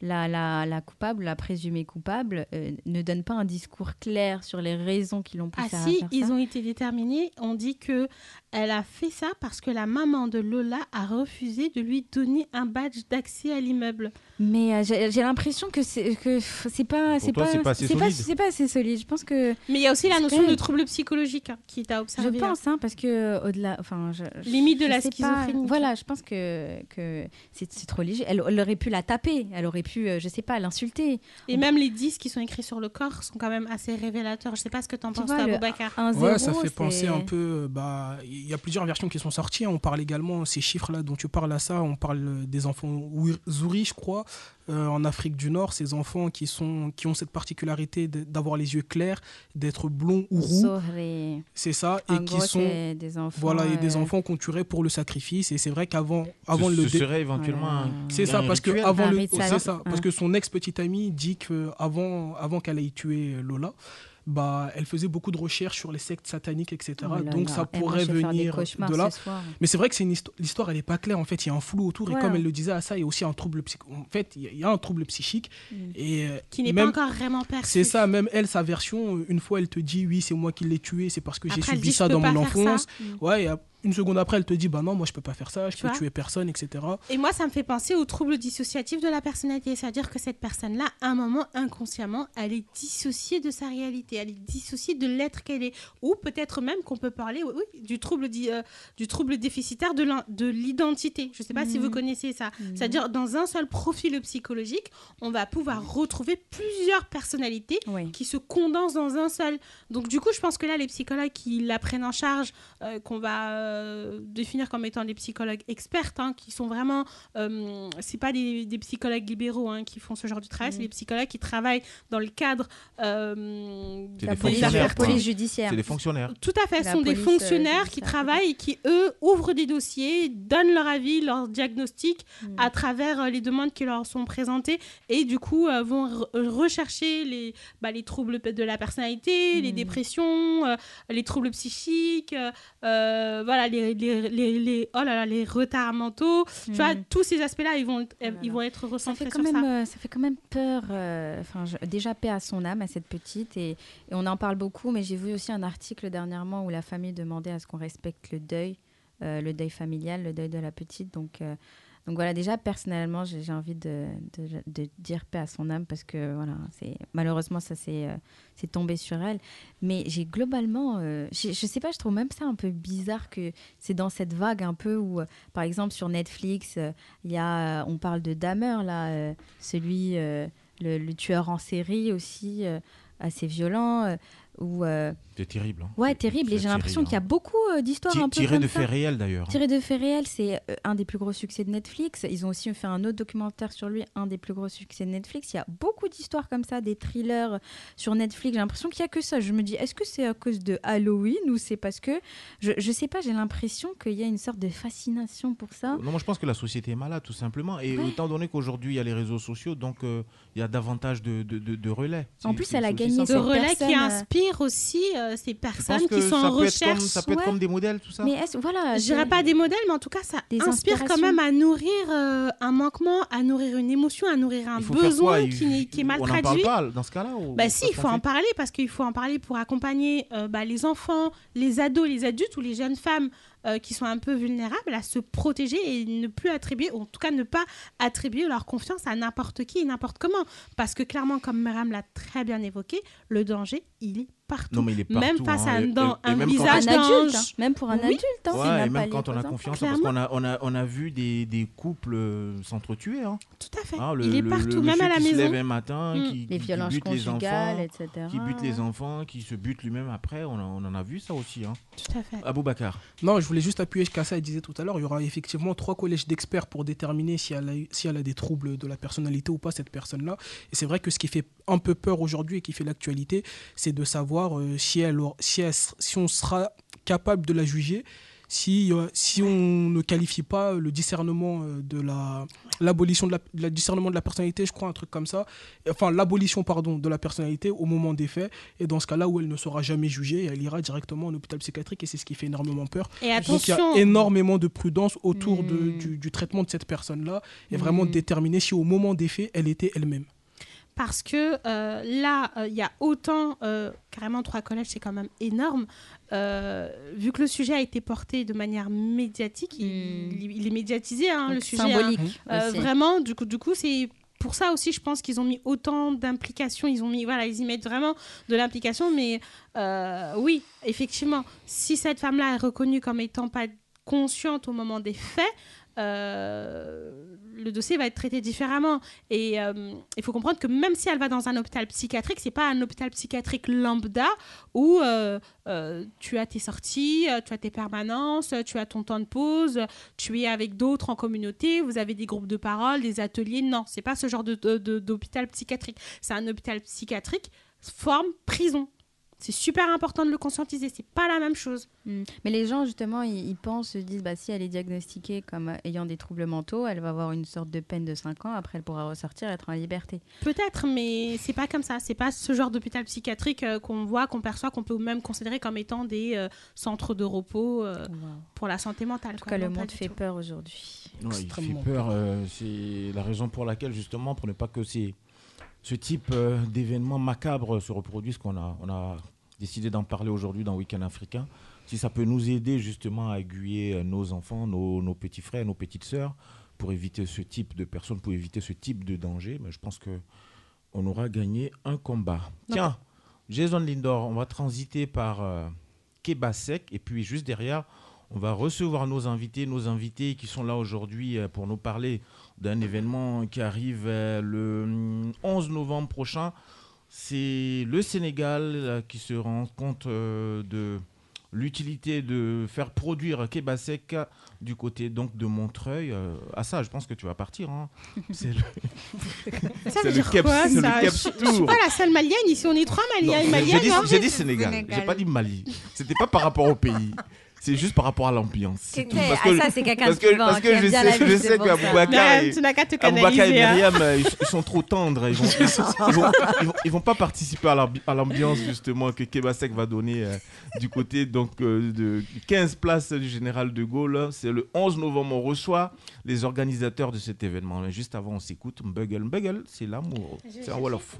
la, la, la coupable, la présumée coupable, euh, ne donne pas un discours clair sur les raisons qui l'ont Ah poussée à si, faire ils ont été déterminés. On dit que elle a fait ça parce que la maman de Lola a refusé de lui donner un badge d'accès à l'immeuble. Mais euh, j'ai j'ai l'impression que c'est que c'est pas c'est pas assez c'est solide. c'est pas assez solide. Je pense que Mais il y a aussi la notion de trouble psychologique hein, qui t'a je observé. pense hein, parce que au-delà enfin je, je- Limite de je la pas. schizophrénie. Voilà, je pense que que c'est c'est trop léger. Elle, elle aurait pu la taper, elle aurait pu euh, je sais pas l'insulter. Et même les disques qui sont écrits sur le corps sont quand même assez révélateurs. Je sais pas ce que t'en penses, vois, toi. Un Ouais, ça fait penser un peu. euh, Bah, il y a plusieurs versions qui sont sorties. On parle également ces chiffres-là dont tu parles à ça. On parle des enfants Zouri, je crois, euh, en Afrique du Nord. Ces enfants qui sont qui ont cette particularité d'avoir les yeux clairs, d'être blonds ou roux. C'est ça, et En qui gros, sont des enfants. voilà, et des euh, enfants qu'on tuerait pour le sacrifice. Et c'est vrai qu'avant, avant ce, le ce dé- serait éventuellement Voilà. un- c'est ça, parce que avant le, ça, parce que son ex petite amie dit que avant, avant qu'elle ait tué Lola, bah, elle faisait beaucoup de recherches sur les sectes sataniques, etc. oh là Donc là. ça pourrait venir de là. ce. Mais c'est vrai que c'est l'histoire, elle est pas claire. En fait, il y a un flou autour. Voilà. Et comme elle le disait à ça, il y a aussi un trouble psychique. En fait, il y a- un trouble psychique. Mm. Et euh, Qui n'est même- pas encore vraiment perçu. C'est ça, même elle, sa version, euh, une fois, elle te dit oui, c'est moi qui l'ai tué, c'est parce que j'ai subi dit, ça dans mon enfance. Mm. Ouais, et une seconde après, elle te dit bah non, moi je peux pas faire ça, je Tu peux tuer personne, etc. Et moi, ça me fait penser au trouble dissociatif de la personnalité. C'est-à-dire que cette personne-là, à un moment, inconsciemment, elle est dissociée de sa réalité. Elle est dissociée de l'être qu'elle est. Ou peut-être même qu'on peut parler oui, du, trouble di- euh, du trouble déficitaire de l'identité. Je ne sais pas si vous connaissez ça. Mhm. C'est-à-dire, dans un seul profil psychologique, on va pouvoir retrouver plusieurs personnalités Oui. qui se condensent dans un seul. Donc du coup, je pense que là, les psychologues qui la prennent en charge, euh, qu'on va euh, définir comme étant des psychologues expertes, hein, qui sont vraiment, euh, c'est pas des, des psychologues libéraux hein, qui font ce genre de travail, c'est des psychologues qui travaillent dans le cadre euh, C'est La police, judiciaire. C'est des fonctionnaires. Tout à fait, ce sont des euh, fonctionnaires qui travaillent et qui, eux, ouvrent des dossiers, donnent leur avis, leur diagnostic Mm. à travers euh, les demandes qui leur sont présentées et du coup euh, vont re- rechercher les, bah, les troubles de la personnalité, les Mm. dépressions, euh, les troubles psychiques, euh, les, les, les, les- oh là là, les retards mentaux. Tu vois, Mm. tous ces aspects-là, ils vont, être- Oh là ils vont être ça recentrés fait quand sur même, ça. euh, ça fait quand même peur. euh, Enfin, déjà paix à son âme à cette petite et, et on en parle beaucoup. Mais j'ai vu aussi un article dernièrement où la famille demandait à ce qu'on respecte le deuil, euh, le deuil familial, le deuil de la petite. Donc, euh, donc voilà. Déjà personnellement, j'ai envie de, dire paix à son âme parce que voilà, malheureusement ça s'est euh, tombé sur elle. Mais j'ai globalement, euh, je sais pas, je trouve même ça un peu bizarre que c'est dans cette vague un peu où, euh, par exemple sur Netflix, euh, il y a, on parle de Dahmer là, celui, le, tueur en série aussi, assez violent, où euh, C'est terrible. hein. ouais terrible. Et j'ai l'impression qu'il y a hein. beaucoup euh, d'histoires un peu Tiré de faits réels d'ailleurs. Tiré de faits réels, c'est euh, un des plus gros succès de Netflix. Ils ont aussi fait un autre documentaire sur lui, un des plus gros succès de Netflix. Il y a beaucoup d'histoires comme ça, des thrillers sur Netflix. J'ai l'impression qu'il n'y a que ça. Je me dis, est-ce que c'est à cause de Halloween ou c'est parce que. Je, je sais pas, j'ai l'impression qu'il y a une sorte de fascination pour ça. Non, moi je pense que la société est malade tout simplement. Et Ouais. étant donné qu'aujourd'hui il y a les réseaux sociaux, donc euh, il y a davantage de, de, de- de relais. En plus, elle a gagné de relais qui personne, aussi euh, ces personnes qui sont en comme- recherche. ça peut être ouais. comme des modèles, tout ça. Mais voilà, Je dirais pas des modèles, mais en tout cas, ça Des inspire quand même à nourrir euh, un manquement, à nourrir une émotion, à nourrir un besoin quoi qui, est mal On traduit. parle pas dans ce cas-là Bah si, il faut en parler parce qu'il faut en parler pour accompagner euh, bah, les enfants, les ados, les adultes ou les jeunes femmes euh, qui sont un peu vulnérables à se protéger et ne plus attribuer, ou en tout cas ne pas attribuer leur confiance à n'importe qui et n'importe comment. Parce que clairement, comme Myriam l'a très bien évoqué, le danger, il est partout. Non, mais il est Même partout, face hein, à un, et- dans- et- et un même quand- Pour un visage adulte, hein. même pour un Oui. adulte. hein, Ouais, et même quand on a confiance, parce qu'on a, on a, on a vu des, des couples euh, s'entretuer. Hein. Tout à fait. Hein, le- il est partout, le même à la qui se lève maison. un matin, Mm. qui, Les qui violences bute les conjugales, enfants, etc. qui bute les enfants, qui se bute lui-même après. On, a- on en a vu ça aussi. Hein. Tout à fait. Aboubacar. Non, je voulais juste appuyer ce qu'Assa disait tout à l'heure. Il y aura effectivement trois collèges d'experts pour déterminer si elle, a, si elle a des troubles de la personnalité ou pas, cette personne-là. Et c'est vrai que ce qui fait un peu peur aujourd'hui et qui fait l'actualité, c'est de savoir euh, si, elle, si, elle s- si on sera capable de la juger, si, euh, si on ne qualifie pas le discernement euh, de la l'abolition de la, de la discernement de la personnalité, je crois, un truc comme ça. Enfin, l'abolition, pardon, de la personnalité au moment des faits. Et dans ce cas-là où elle ne sera jamais jugée, elle ira directement en hôpital psychiatrique et c'est ce qui fait énormément peur. Et Donc il y attention, a énormément de prudence autour de- Mm. du, du traitement de cette personne-là et vraiment Mm. déterminer si au moment des faits, elle était elle-même. Parce que euh, là, euh, il y a autant, euh, carrément trois collèges, c'est quand même énorme. Vu que le sujet a été porté de manière médiatique, il, Mm. il- il est médiatisé, hein, le sujet. hein. symbolique. Aussi. vraiment, du coup, du coup c'est pour ça aussi, je pense qu'ils ont mis autant d'implications. Ils ont mis, voilà, ils y mettent vraiment de l'implication. Mais oui, effectivement, si cette femme-là est reconnue comme étant pas consciente au moment des faits, euh, le dossier va être traité différemment. Et euh, il faut comprendre que même si elle va dans un hôpital psychiatrique, c'est pas un hôpital psychiatrique lambda où euh, tu as tes sorties, tu as tes permanences, tu as ton temps de pause, tu es avec d'autres en communauté, vous avez des groupes de parole, des ateliers. Non, c'est pas ce genre d'hôpital psychiatrique. C'est un hôpital psychiatrique forme prison. C'est super important de le conscientiser. C'est pas la même chose. Mm. Mais les gens, justement, ils, ils pensent, se disent, bah, si elle est diagnostiquée comme ayant des troubles mentaux, elle va avoir une sorte de peine de 5 ans, après elle pourra ressortir et être en liberté. Peut-être, mais c'est pas comme ça. C'est pas ce genre d'hôpital psychiatrique euh, qu'on voit, qu'on perçoit, qu'on peut même considérer comme étant des euh, centres de repos euh, pour la santé mentale. En tout quoi. cas, le monde fait tout. peur aujourd'hui. Ouais, il fait peur. euh, c'est la raison pour laquelle, justement, pour ne pas que ces, ce type euh, d'événements macabres se reproduisent, qu'on a, on a décidé d'en parler aujourd'hui dans Week-end africain. Si ça peut nous aider, justement, à aiguiller euh, nos enfants, nos, nos petits frères, nos petites sœurs, pour éviter ce type de personnes, pour éviter ce type de danger, mais je pense que on aura gagné un combat. Tiens, Jason Lindor, on va transiter par euh, Kebasek, et puis juste derrière, on va recevoir nos invités, nos invités qui sont là aujourd'hui euh, pour nous parler d'un événement qui arrive euh, le hum, 11 novembre prochain c'est le Sénégal qui se rend compte euh, de l'utilité de faire produire Kebasek du côté donc de Montreuil. Euh, à ça, je pense que tu vas partir. Hein. C'est le, ça veut dire quoi, ça je, je, suis pas la seule malienne ici, on est trois maliennes. J'ai dit, dit, Sénégal, j'ai pas dit Mali. C'était pas par rapport au pays c'est juste par rapport à l'ambiance. Parce que, ça, c'est quelqu'un parce que, parce que je, sais, je sais que et, Aboubakar et Myriam, euh, ils, sont trop tendres. Ils vont, ils vont, pas participer à l'ambiance, justement, que Kebasek va donner euh, du côté donc, euh, de 15 places du général de Gaulle. C'est le 11 novembre, on reçoit les organisateurs de cet événement. Juste avant, on s'écoute Mbuggle. Mbuggle, c'est l'amour. C'est un Wolof.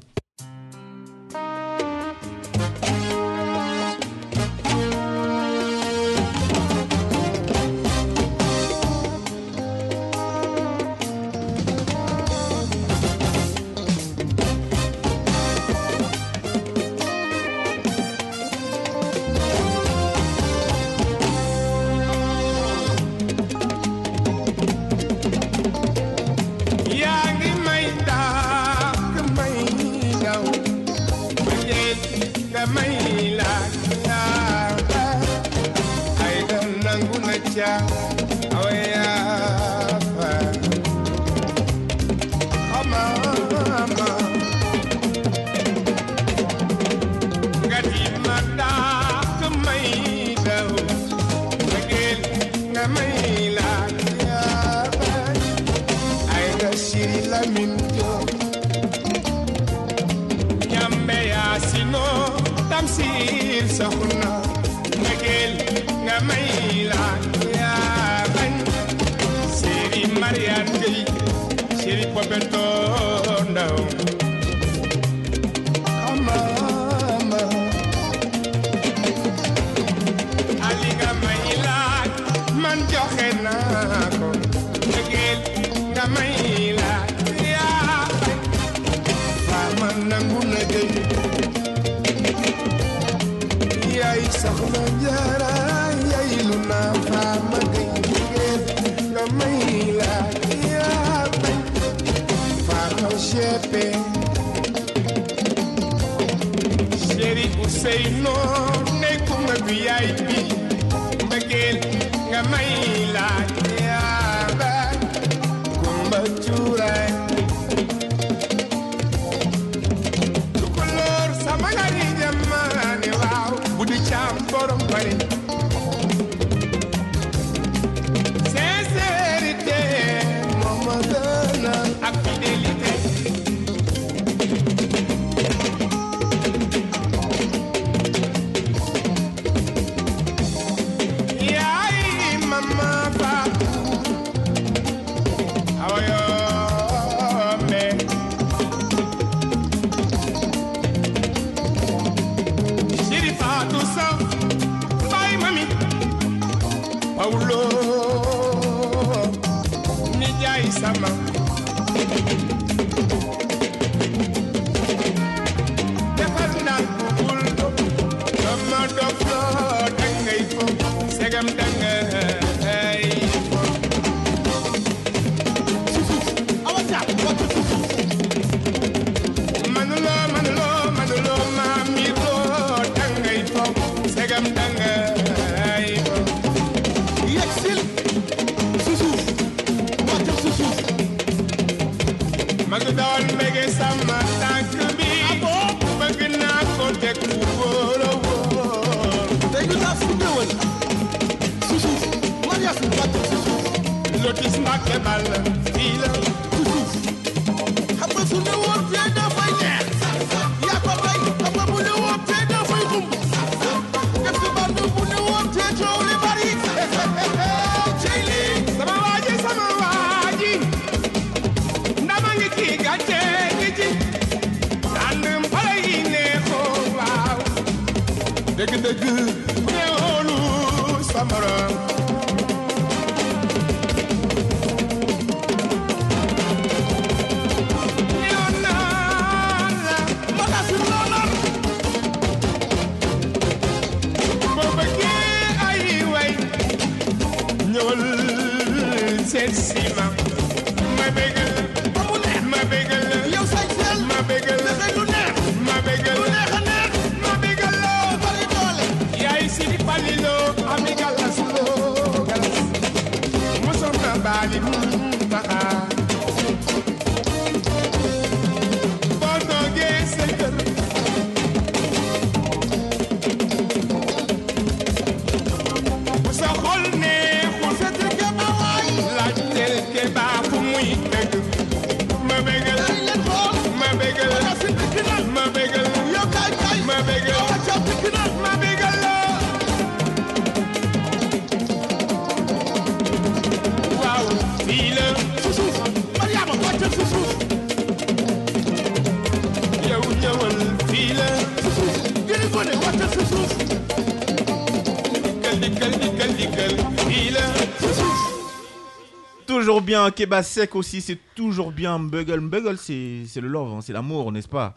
Toujours bien, Keba Sec aussi, c'est toujours bien. Mbuggle, Mbuggle, c'est le love, hein, c'est l'amour, n'est-ce pas?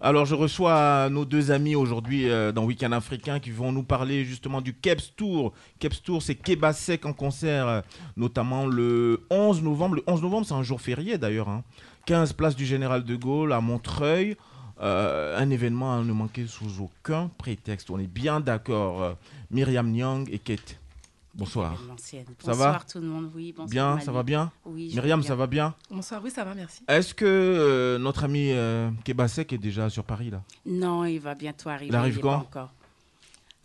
Alors, je reçois nos deux amis aujourd'hui euh, dans Weekend Africain qui vont nous parler justement du Keps Tour. Keps Tour, c'est Keba Sec en concert, euh, notamment le 11 novembre. Le 11 novembre, c'est un jour férié d'ailleurs. hein. 15 place du Général de Gaulle à Montreuil. Euh, un événement à ne manquer sous aucun prétexte. On est bien d'accord. Euh, Myriam Nyang et Kate. Bonsoir. Ça Bonsoir va tout le monde, oui. Bonsoir Bien, Mali. ça va bien Oui, Myriam, ça va bien Bonsoir, oui, ça va, merci. Est-ce que euh, notre ami euh, Kebasek est déjà sur Paris là? Non, il va bientôt arriver. Il arrive est quand encore.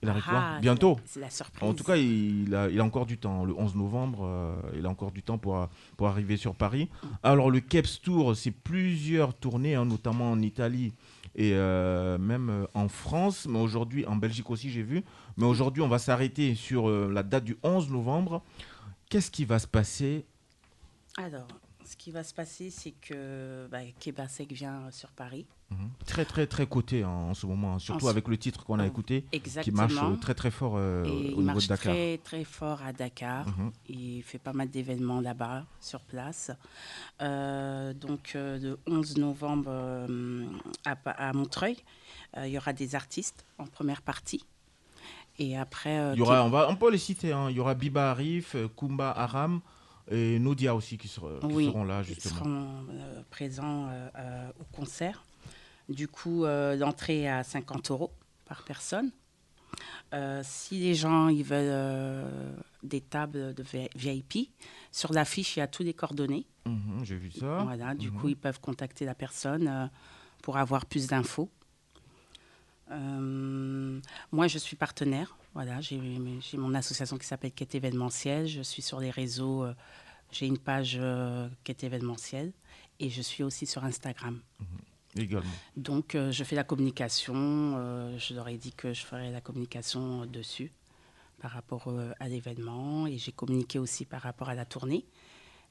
Il arrive Ah, quand? Bientôt c'est la surprise. En tout cas, il a, il a encore du temps. Le 11 novembre, euh, il a encore du temps pour, pour arriver sur Paris. Alors, le Keps Tour, c'est plusieurs tournées, hein, notamment en Italie et euh, même en France, mais aujourd'hui, en Belgique aussi, j'ai vu. Mais aujourd'hui, on va s'arrêter sur euh, la date du 11 novembre. Qu'est-ce qui va se passer? Alors, ce qui va se passer, c'est que bah, Kebasek vient sur Paris. Mhm. Très très très coté hein, en ce moment, hein, surtout En avec le titre qu'on a écouté, qui exactement. marche euh, très très fort euh, Et au il niveau marche de Dakar. très très fort à Dakar. Mhm. Il fait pas mal d'événements là-bas, sur place. Euh, donc, euh, le 11 novembre à, Montreuil, il y aura des artistes en première partie. Et après, euh, Il y aura, on, va, on peut les citer, hein. il y aura Biba Arif, euh, Kumba Aram et Nodia aussi qui, sera- qui Oui, seront là ils justement. seront euh, présents euh, au concert. Du coup, l'entrée est à 50 euros par personne. Si les gens ils veulent des tables de VIP, sur l'affiche, il y a tous les coordonnées. Mhm, J'ai vu ça. Voilà, du Mhm. coup, ils peuvent contacter la personne pour avoir plus d'infos. Euh, moi, je suis partenaire. Voilà, j'ai mon association qui s'appelle Quête événementielle. Je suis sur les réseaux. euh, j'ai une page euh, Quête événementielle et je suis aussi sur Instagram. Également. Donc, je fais la communication. je leur ai dit que je ferais la communication dessus par rapport à l'événement et j'ai communiqué aussi par rapport à la tournée.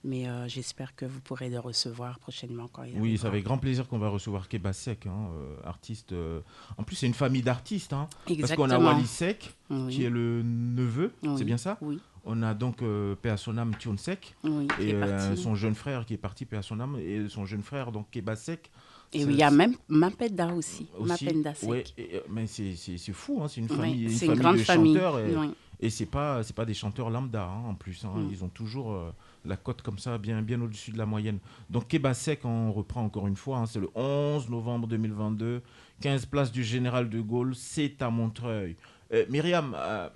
Mais euh, j'espère que vous pourrez le recevoir prochainement quand il Oui, c'est avec grand plaisir qu'on va recevoir Kebasek, hein, euh, artiste. euh, En plus, c'est une famille d'artistes. hein, parce qu'on a Exactement. Wally Sek, Oui. qui est le neveu, Oui, c'est bien ça Oui. On a donc euh, Paix à son âme, Tion Sek, Oui, et euh, son jeune frère qui est parti, âme, et son jeune frère, donc Kebasek. Et il y a même Mapenda aussi. aussi. Mapenda Sek. Ouais, et, mais c'est fou, hein, c'est une famille, c'est une une famille grande de famille, chanteurs. Et, oui. et c'est pas, c'est pas des chanteurs lambda hein, en plus. hein, Mm. Ils ont toujours euh, la cote comme ça, bien, bien au-dessus de la moyenne. Donc Kebasek, on reprend encore une fois, hein, c'est le 11 novembre 2022, 15 place du Général de Gaulle, c'est à Montreuil. Euh, Myriam, euh,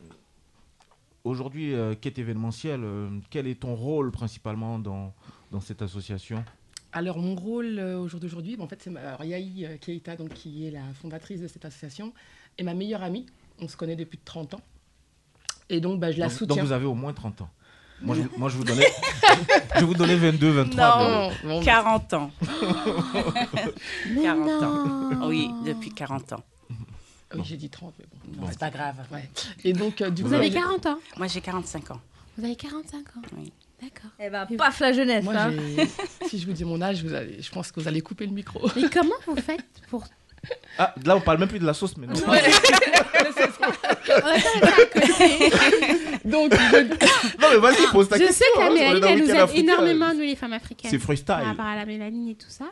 aujourd'hui, euh, quête événementielle, euh, quel est ton rôle principalement dans, dans cette association? Alors, mon rôle au jour d'aujourd'hui, bon, en fait, c'est euh, Keita, donc, qui est la fondatrice de cette association, et ma meilleure amie. On se connaît depuis 30 ans. Et donc, bah, je la donc, soutiens. donc vous avez au moins 30 ans. Moi, je, moi, je vous donnais, je vous donnais 22, 23. mais- Non, 40 ans. Mais 40 non. ans. Oui, depuis 40 ans. Oui, j'ai dit 30, mais bon. Non, c'est pas grave. Ouais. Et donc, euh, du Vous coup, avez j'ai- 40 ans Moi, j'ai 45 ans. Vous avez 45 ans Oui. D'accord. Eh ben, paf la jeunesse. Moi, hein. si je vous dis mon âge, vous allez... je pense que vous allez couper le micro. Mais comment vous faites pour. Ah, là, on parle même plus de la sauce, mais non. Donc, je- Non, mais vas-y, pose ta Je question. sais que la hein, elle nous aide africain. énormément, nous les femmes africaines. C'est freestyle. Par rapport à la mélanine et tout ça.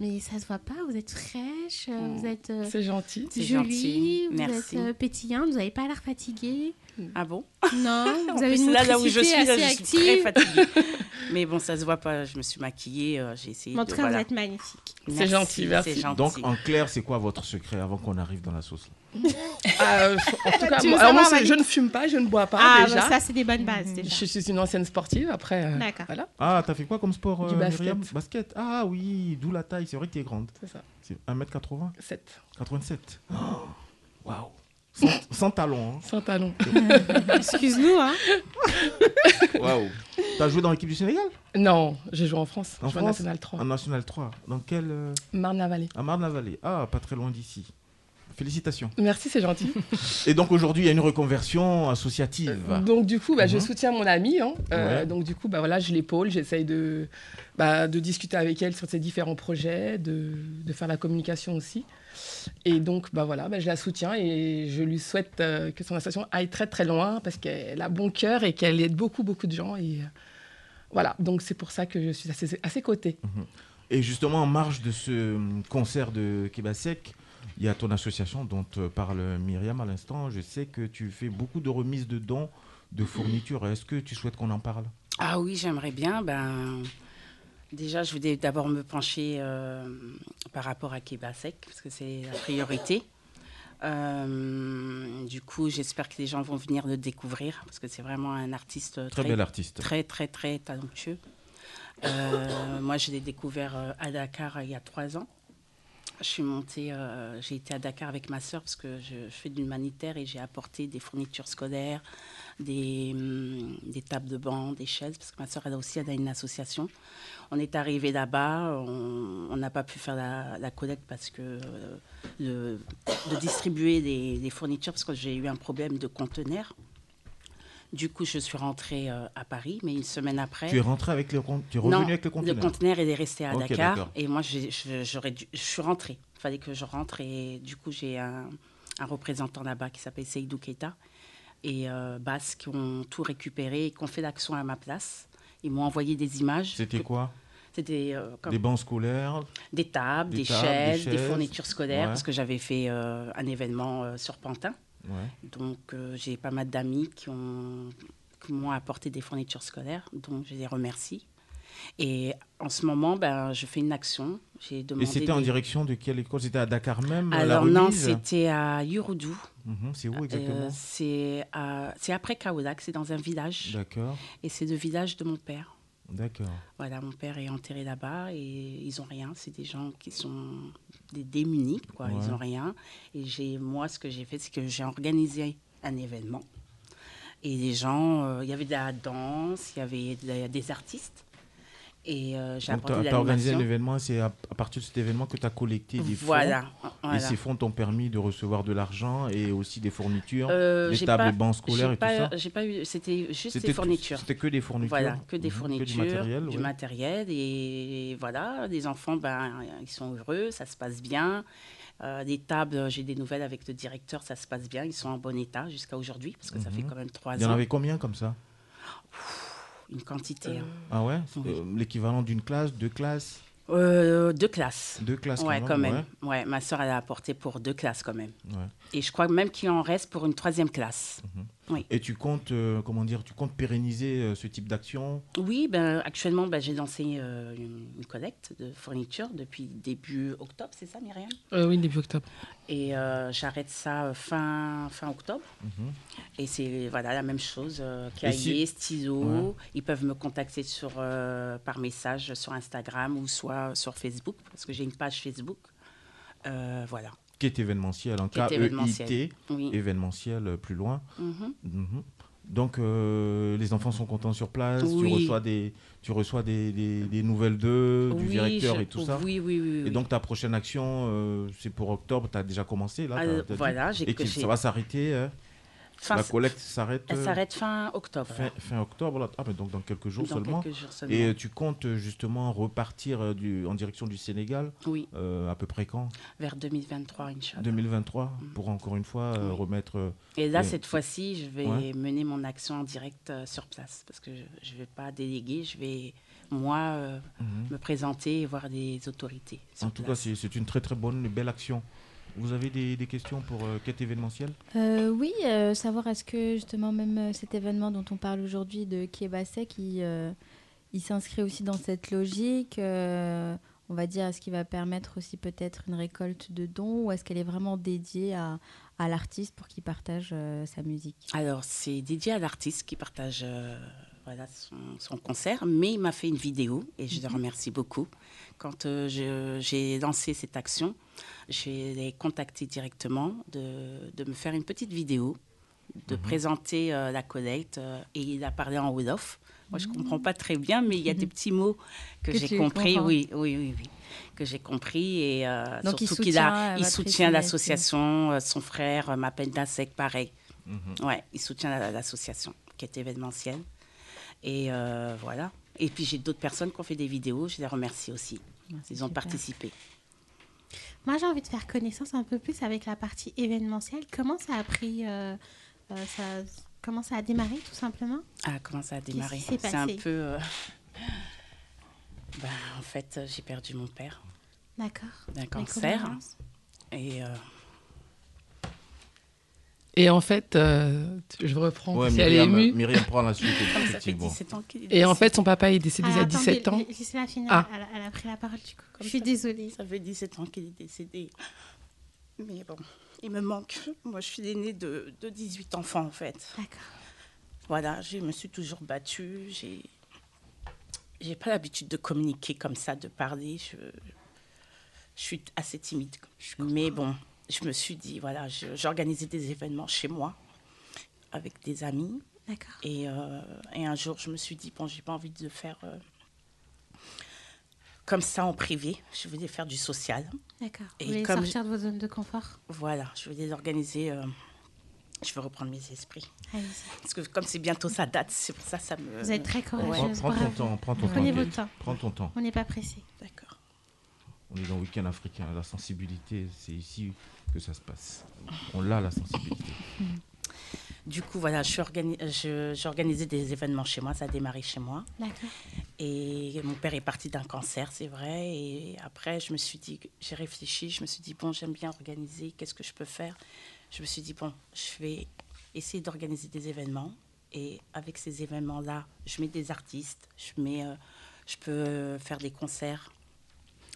Mais ça se voit pas, vous êtes fraîche, vous êtes euh, c'est gentil. C'est jolie, gentil, vous merci. êtes euh, pétillante, vous n'avez pas l'air fatiguée. Ah bon? Non, vous avez plus, une là, là où je suis, là, je suis très fatiguée. Mais bon, ça se voit pas. Je me suis maquillée, euh, j'ai essayé. En de, tout cas, voilà. vous êtes magnifique. C'est gentil, merci. Gentil. Donc, en clair, c'est quoi votre secret avant qu'on arrive dans la sauce euh, en tout cas, moi, alors je ne fume pas, je ne bois pas Ah, déjà. bah, ça, c'est des bonnes bases déjà. Je suis une ancienne sportive, après. euh, D'accord. Voilà, Ah, t'as fait quoi comme sport Du basket. Myriam? Basket. Ah oui, d'où la taille. C'est vrai que t'es grande. c'est ça. C'est 1m80 7. 87. Oh, Waouh. Sans, sans talons. hein. Sans talon. Excuse-nous, hein. Waouh. T'as joué dans l'équipe du Sénégal? Non, j'ai joué en France. En France National 3. En National 3. Dans quel euh, Marne-la-Vallée. À Marne-la-Vallée. Ah, pas très loin d'ici. Félicitations. Merci, c'est gentil. Et donc aujourd'hui, il y a une reconversion associative. Donc du coup, bah, je Mhm. soutiens mon amie. hein. Euh, Ouais. Donc du coup, bah, voilà, je l'épaule, j'essaye de, bah, de discuter avec elle sur ses différents projets, de, de faire la communication aussi. Et donc, bah, voilà, bah, je la soutiens et je lui souhaite euh, que son association aille très très loin parce qu'elle a bon cœur et qu'elle aide beaucoup beaucoup de gens. Et euh, voilà, donc c'est pour ça que je suis à ses, à ses côtés. Et justement, en marge de ce hum, concert de Kébasek, il y a ton association dont euh, parle Myriam à l'instant. Je sais que tu fais beaucoup de remises de dons, de fournitures. Est-ce que tu souhaites qu'on en parle? Ah oui, j'aimerais bien. Ben, déjà, je voulais d'abord me pencher euh, par rapport à Kébasek, parce que c'est la priorité. Euh, du coup, j'espère que les gens vont venir le découvrir, parce que c'est vraiment un artiste Très bel artiste. Très, très, très talentueux. Euh, moi, je l'ai découvert euh, à Dakar euh, il y a trois ans. Je suis montée, euh, j'ai été à Dakar avec ma sœur parce que je, je fais de l'humanitaire et j'ai apporté des fournitures scolaires, des, hum, des tables de banc, des chaises, parce que ma sœur, elle a aussi elle a une association. On est arrivé là-bas, on n'a pas pu faire la, la collecte parce que euh, le- de distribuer des, des fournitures parce que j'ai eu un problème de conteneur. Du coup, je suis rentrée euh, à Paris, mais une semaine après. Tu es rentré avec le tu es revenu Non, avec le conteneur Le conteneur il est resté à Dakar et moi je, j'aurais dû- je suis rentrée. Il fallait que je rentre et du coup j'ai un, un représentant là-bas qui s'appelle Seydou Keita et euh, Bass qui ont tout récupéré et qui ont fait l'action à ma place. Ils m'ont envoyé des images. C'était quoi? C'était euh, Des bancs scolaires? Des tables, Des des, tables, chaises, des, fournitures scolaires, Ouais. parce que j'avais fait euh, un événement euh, sur Pantin. Ouais. Donc j'ai pas mal d'amis qui ont qui m'ont apporté des fournitures scolaires, donc je les remercie. Et en ce moment, ben, je fais une action. J'ai demandé. Et c'était en direction de quelle école? C'était à Dakar même la Alors non, c'était à Yurudu. Mhm, C'est où Euh, exactement c'est à- c'est après Kaolack, c'est dans un village. D'accord, Et c'est le village de mon père. d'accord. Voilà, mon père est enterré là-bas et ils ont rien. C'est des gens qui sont des démunis, quoi. Ouais. Ils ont rien. Et j'ai, moi, ce que j'ai fait, c'est que j'ai organisé un événement. Et les gens, euh, il y avait de la danse, il y avait de- des artistes. Et euh, j'ai apporté tu as organisé un l'animation. événement, c'est à, à partir de cet événement que tu as collecté des fonds. Voilà, Et ces fonds t'ont permis de recevoir de l'argent et aussi des fournitures, Euh, des tables pas- et bancs scolaires et tout ça J'ai pas eu, c'était juste des fournitures. C'était que des fournitures Voilà, que des Mhm, fournitures, du matériel, du ouais. matériel, et voilà, les enfants, ben, ils sont heureux, ça se passe bien. Euh, les tables, j'ai des nouvelles avec le directeur, ça se passe bien, ils sont en bon état jusqu'à aujourd'hui, parce que ça fait Mhm. quand même trois Il y en ans. avait combien comme ça? Une quantité. hein. Ah ouais? Oui. Euh, L'équivalent d'une classe, deux classes? Euh, deux classes. Deux classes Ouais, quand quand même, même. Ouais. ma soeur, elle a apporté pour deux classes quand même. Ouais. Et je crois même qu'il en reste pour une troisième classe. Oui. Et tu comptes, euh, comment dire, tu comptes pérenniser euh, ce type d'action? Oui, ben, actuellement, ben, j'ai lancé euh, une, une collecte de fournitures depuis début octobre, c'est ça, Myriam? Euh, oui, début octobre. Et euh, j'arrête ça euh, fin, fin octobre. Mhm. Et c'est voilà, la même chose. euh, Et si- cahier, stylo. Ouais. Ils peuvent me contacter sur, euh, par message sur Instagram ou soit sur Facebook, parce que j'ai une page Facebook. Euh, voilà. Qui est événementiel, en cas événementiel. EIT, Oui. événementiel euh, plus loin. Mhm. Mhm. Donc euh, les enfants sont contents sur place, tu reçois des, tu reçois des, des- des nouvelles d'eux, du directeur je- et tout ça. oui, oui, oui, Et donc ta prochaine action, euh, c'est pour octobre, tu as déjà commencé là Ah, voilà, j'ai Et ça va s'arrêter Fin- La collecte s'arrête Elle euh, s'arrête fin octobre. fin, fin octobre, là. Ah, mais donc dans quelques jours Dans seulement. quelques jours seulement. Et euh, tu comptes euh, justement repartir du, en direction du Sénégal Oui. euh, à peu près quand? Vers 2023, Inch'Allah. 2023 pour encore une fois euh, remettre. Et là, cette fois-ci, je vais Ouais. mener mon action en direct euh, sur place parce que je ne vais pas déléguer, je vais, moi, euh, Mhm. me présenter et voir des autorités. En tout cas, place. c'est une très très bonne, une belle action. Vous avez des, des questions pour euh, quête événementielle? Euh, oui, euh, savoir est-ce que justement même euh, cet événement dont on parle aujourd'hui de Kiebasek, il, euh, il s'inscrit aussi dans cette logique euh, On va dire, est-ce qu'il va permettre aussi peut-être une récolte de dons ou est-ce qu'elle est vraiment dédiée à, à l'artiste pour qu'il partage euh, sa musique? Alors, c'est dédié à l'artiste qui partage euh, voilà, son, son concert, mais il m'a fait une vidéo et je le Mhm. remercie beaucoup. Quand euh, j'ai lancé cette action, je l'ai contacté directement de, de me faire une petite vidéo, de Mhm. présenter euh, la collecte euh, et il a parlé en Wolof. Moi, je ne Mhm. comprends pas très bien, mais il y a des petits mots que, Que j'ai compris. Oui, oui, oui, oui, que j'ai compris. Et euh, Donc, surtout qu'il a, il soutient l'association. euh, son frère euh, m'appelle Dasek, pareil. Mhm. Ouais, il soutient la- l'association qui est événementielle. Et euh, voilà. Et puis j'ai d'autres personnes qui ont fait des vidéos, je les remercie aussi. Ils ont participé. Moi, j'ai envie de faire connaissance un peu plus avec la partie événementielle. Comment ça a pris, euh, euh, ça, comment ça a démarré tout simplement? Ah, comment ça a démarré? C'est un passé? peu. euh, ben, en fait, j'ai perdu mon père D'accord. d'un cancer. Et Et en fait, euh, je reprends Ouais, si elle est émue. Myriam prend la suite. Comme ça fait effectivement. 17 ans qu'il est Et en fait, son papa est décédé Ah, à attendez, 17 ans. la- Laissez-la finir. Ah. Elle, a- elle a pris la parole du coup. Comme je suis ça. désolée. Ça fait 17 ans qu'il est décédé. Mais bon, il me manque. Moi, je suis l'aînée de, de 18 enfants, en fait. D'accord. Voilà, je me suis toujours battue. J'ai, j'ai pas l'habitude de communiquer comme ça, de parler. Je, je suis assez timide. Mais bon, je me suis dit, voilà, j'organisais des événements chez moi avec des amis. D'accord. Et, euh, et un jour, je me suis dit, bon, j'ai pas envie de faire euh, comme ça en privé. Je voulais faire du social. D'accord. Et Vous voulez comme sortir de vos zones de confort? Voilà, je voulais organiser. euh, je veux reprendre mes esprits. Allez-y. Parce que comme c'est bientôt sa date, c'est pour ça ça me. Vous êtes très Prends, courageuse. prends ton temps, prends ton Prenez temps. votre temps. Prends ton temps. On n'est pas pressé. D'accord. On est dans Week-end africain. La sensibilité, c'est ici que ça se passe. On l'a, la sensibilité. Du coup, voilà, organisé des événements chez moi. Ça a démarré chez moi. D'accord. Et mon père est parti d'un cancer, c'est vrai. Et après, je me suis dit, j'ai réfléchi, je me suis dit, bon, j'aime bien organiser, qu'est-ce que je peux faire? Je me suis dit, bon, je vais essayer d'organiser des événements. Et avec ces événements-là, je mets des artistes, je, mets, euh, je peux euh, faire des concerts,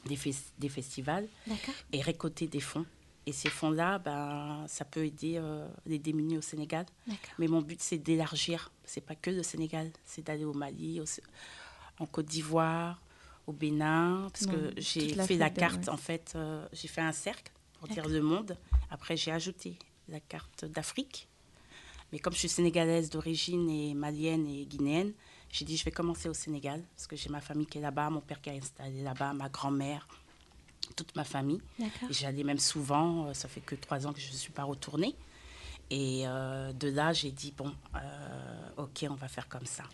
des, fes- des festivals et récolter des fonds. Et ces fonds-là, ben, ça peut aider euh, les démunis au Sénégal. Mais mon but, c'est d'élargir. C'est pas que le Sénégal, c'est d'aller au Mali, au en Côte d'Ivoire, au Bénin, parce Non, que j'ai fait la carte, en fait, euh, j'ai fait un cercle pour dire le monde. Après, j'ai ajouté la carte d'Afrique. Mais comme je suis sénégalaise d'origine et malienne et guinéenne, j'ai dit je vais commencer au Sénégal, parce que j'ai ma famille qui est là-bas, mon père qui est installé là-bas, ma grand-mère, toute ma famille. J'allais même souvent, euh, ça fait que trois ans que je ne suis pas retournée. Et euh, de là, j'ai dit, bon, euh, ok, on va faire comme ça.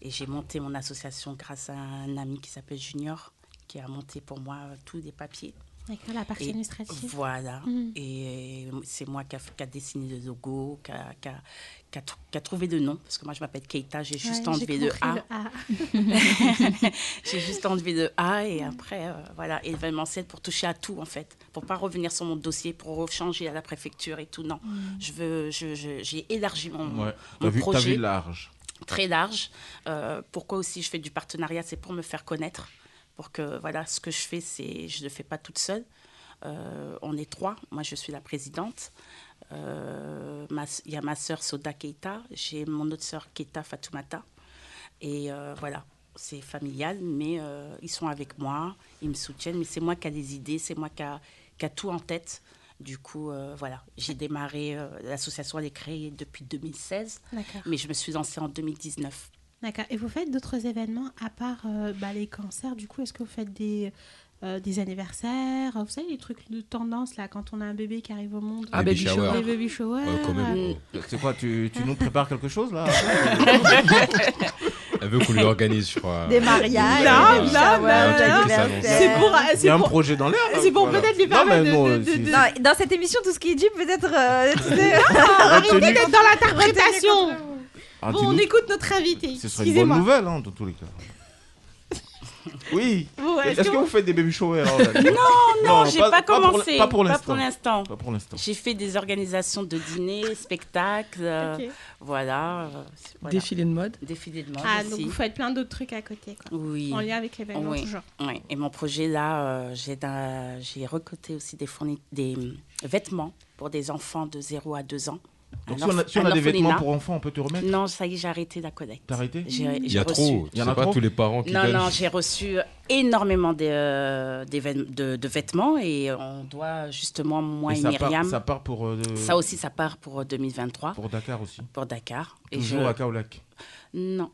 Et j'ai monté mon association grâce à un ami qui s'appelle Junior, qui a monté pour moi tous les papiers. D'accord, la partie Et administrative. Voilà. Mhm. Et c'est moi qui a, qui a dessiné le logo, qui a, qui a- qui a tr- qui a trouvé le nom. Parce que moi, je m'appelle Keita, j'ai juste Ouais, enlevé j'ai le A. le A. j'ai juste enlevé le A et après, euh, voilà, événementiel pour toucher à tout en fait. Pour pas revenir sur mon dossier, pour changer à la préfecture et tout. Non, Mm. je veux, je- je- j'ai élargi mon, Ouais. mon T'as vu, t'as projet vu large. très large. Euh, pourquoi aussi je fais du partenariat, c'est pour me faire connaître, pour que voilà, ce que je fais, c'est je ne le fais pas toute seule. Euh, on est trois. Moi, je suis la présidente. Euh, Il y a ma sœur Soda Keita, j'ai mon autre sœur Keita Fatoumata. Et euh, voilà, c'est familial, mais ils sont avec moi, ils me soutiennent, mais c'est moi qui a des idées, c'est moi qui a, qui a tout en tête. Du coup, euh, voilà, j'ai démarré, euh, l'association elle est créée depuis 2016, D'accord. mais je me suis lancée en 2019. D'accord. Et vous faites d'autres événements à part euh, bah, les cancers Du coup, est-ce que vous faites des, euh, des anniversaires? Vous savez, les trucs de tendance, là, quand on a un bébé qui arrive au monde Ah, baby shower. Les baby. Ouais, même. euh, C'est quoi, tu, tu nous prépares quelque chose là? Elle veut qu'on lui organise, je crois. Des mariages, Non, non. C'est pour, Il y c'est a un projet dans l'air. c'est pour voilà. peut-être lui permettre de- dans cette émission, tout ce qui est dit peut être. euh, d'être dans l'interprétation. Ah, Bon, on écoute notre invité. Ce serait une bonne nouvelle, hein, dans tous les cas. Oui. Vous, Est-ce que, que vous faites des baby showers alors, là Non, non, j'ai pas, pour- commencé. Pas pour Pas l'instant. Pas pour. J'ai fait des organisations de dîners, spectacles, euh, voilà, euh, voilà. Défilé de mode. Défilé de mode Ah, aussi. donc vous faites plein d'autres trucs à côté, quoi. Oui. En lien avec l'événement, Oui. toujours. Oui. Et mon projet là, euh, j'ai recoté aussi des, des hum, vêtements pour des enfants de 0 à 2 ans. Donc si on a, orph- si on un a des vêtements pour enfants, on peut te remettre? Non, ça y est, j'ai arrêté la collecte. T'as arrêté? Il y a reçu- trop. Il y en a pas trop? tous les parents qui Non, donnent. non, j'ai reçu énormément de, euh, de, de vêtements et on doit justement, moi Et et, ça Myriam, part, ça part pour, euh, ça aussi, ça part pour euh, 2023, pour, pour Dakar aussi? Dakar. Et Toujours je- à Kaolac? Non.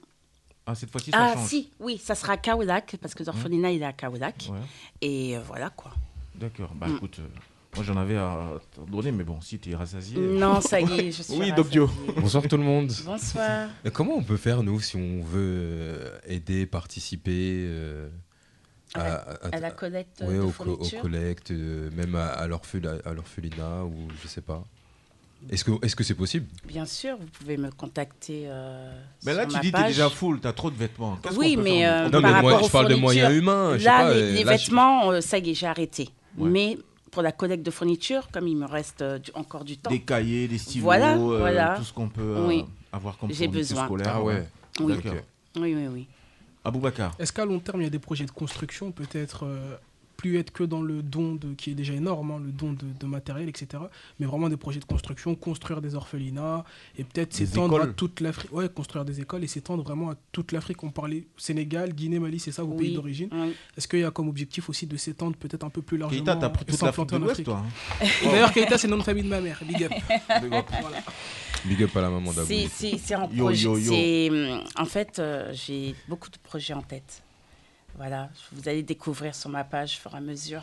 Ah, cette fois-ci, ça Ah, change. si, oui, ça sera à Kaolac, parce que l'orphelinat, il est à Kaolac. Ouais. Et euh, voilà, quoi. D'accord. Bah Mm. écoute, euh, moi j'en avais à donner, mais bon, si tu es rassasié. Non, ça y est, je suis Oui, rassasiée. Doc Dio. Bonsoir tout le monde. Bonsoir. Et Comment on peut faire, nous, si on veut euh, aider, participer euh, À la- à la collecte ouais, de au, co- aux fournitures collectes, euh, même à, à l'orphel- à l'orphelinat ou je sais pas. Est-ce que est-ce que c'est possible? Bien sûr, vous pouvez me contacter. euh, Mais là, sur tu ma dis que t'es page. déjà full, t'as trop de vêtements. Oui, mais, euh, Non, par mais moi, rapport je aux parle de fournitures, moyens humains. je sais Là, pas, les, les là, je- vêtements, ça y est, j'ai arrêté. Ouais. Mais pour la collecte de fournitures, comme il me reste euh, du- encore du temps, Des cahiers, des stylos, Voilà, euh, voilà. tout ce qu'on peut euh, Oui. avoir comme J'ai besoin. scolaire. Ah ouais. Oui. Oui, oui, oui. Aboubacar. Est-ce qu'à long terme, il y a des projets de construction, peut-être euh, plus être que dans le don de, qui est déjà énorme, hein, le don de, de matériel, etc. Mais vraiment des projets de construction, construire des orphelinats et peut-être s'étendre à toute l'Afrique. Ouais, construire des écoles et s'étendre vraiment à toute l'Afrique. On parlait Sénégal, Guinée, Mali, c'est ça vos pays d'origine. oui. Est-ce qu'il y a comme objectif aussi de s'étendre peut-être un peu plus largement Keita, t'as pris toute l'Afrique de l'Ouest, toi. hein. D'ailleurs, Keita, c'est le nom de famille de ma mère. Big up. Voilà. Big up à la maman d'Abou. C'est- C'est c'est en Yo, projet. yo, yo. c'est, hum, En fait, euh, j'ai beaucoup de projets en tête. Voilà, vous allez découvrir sur ma page au fur et à mesure.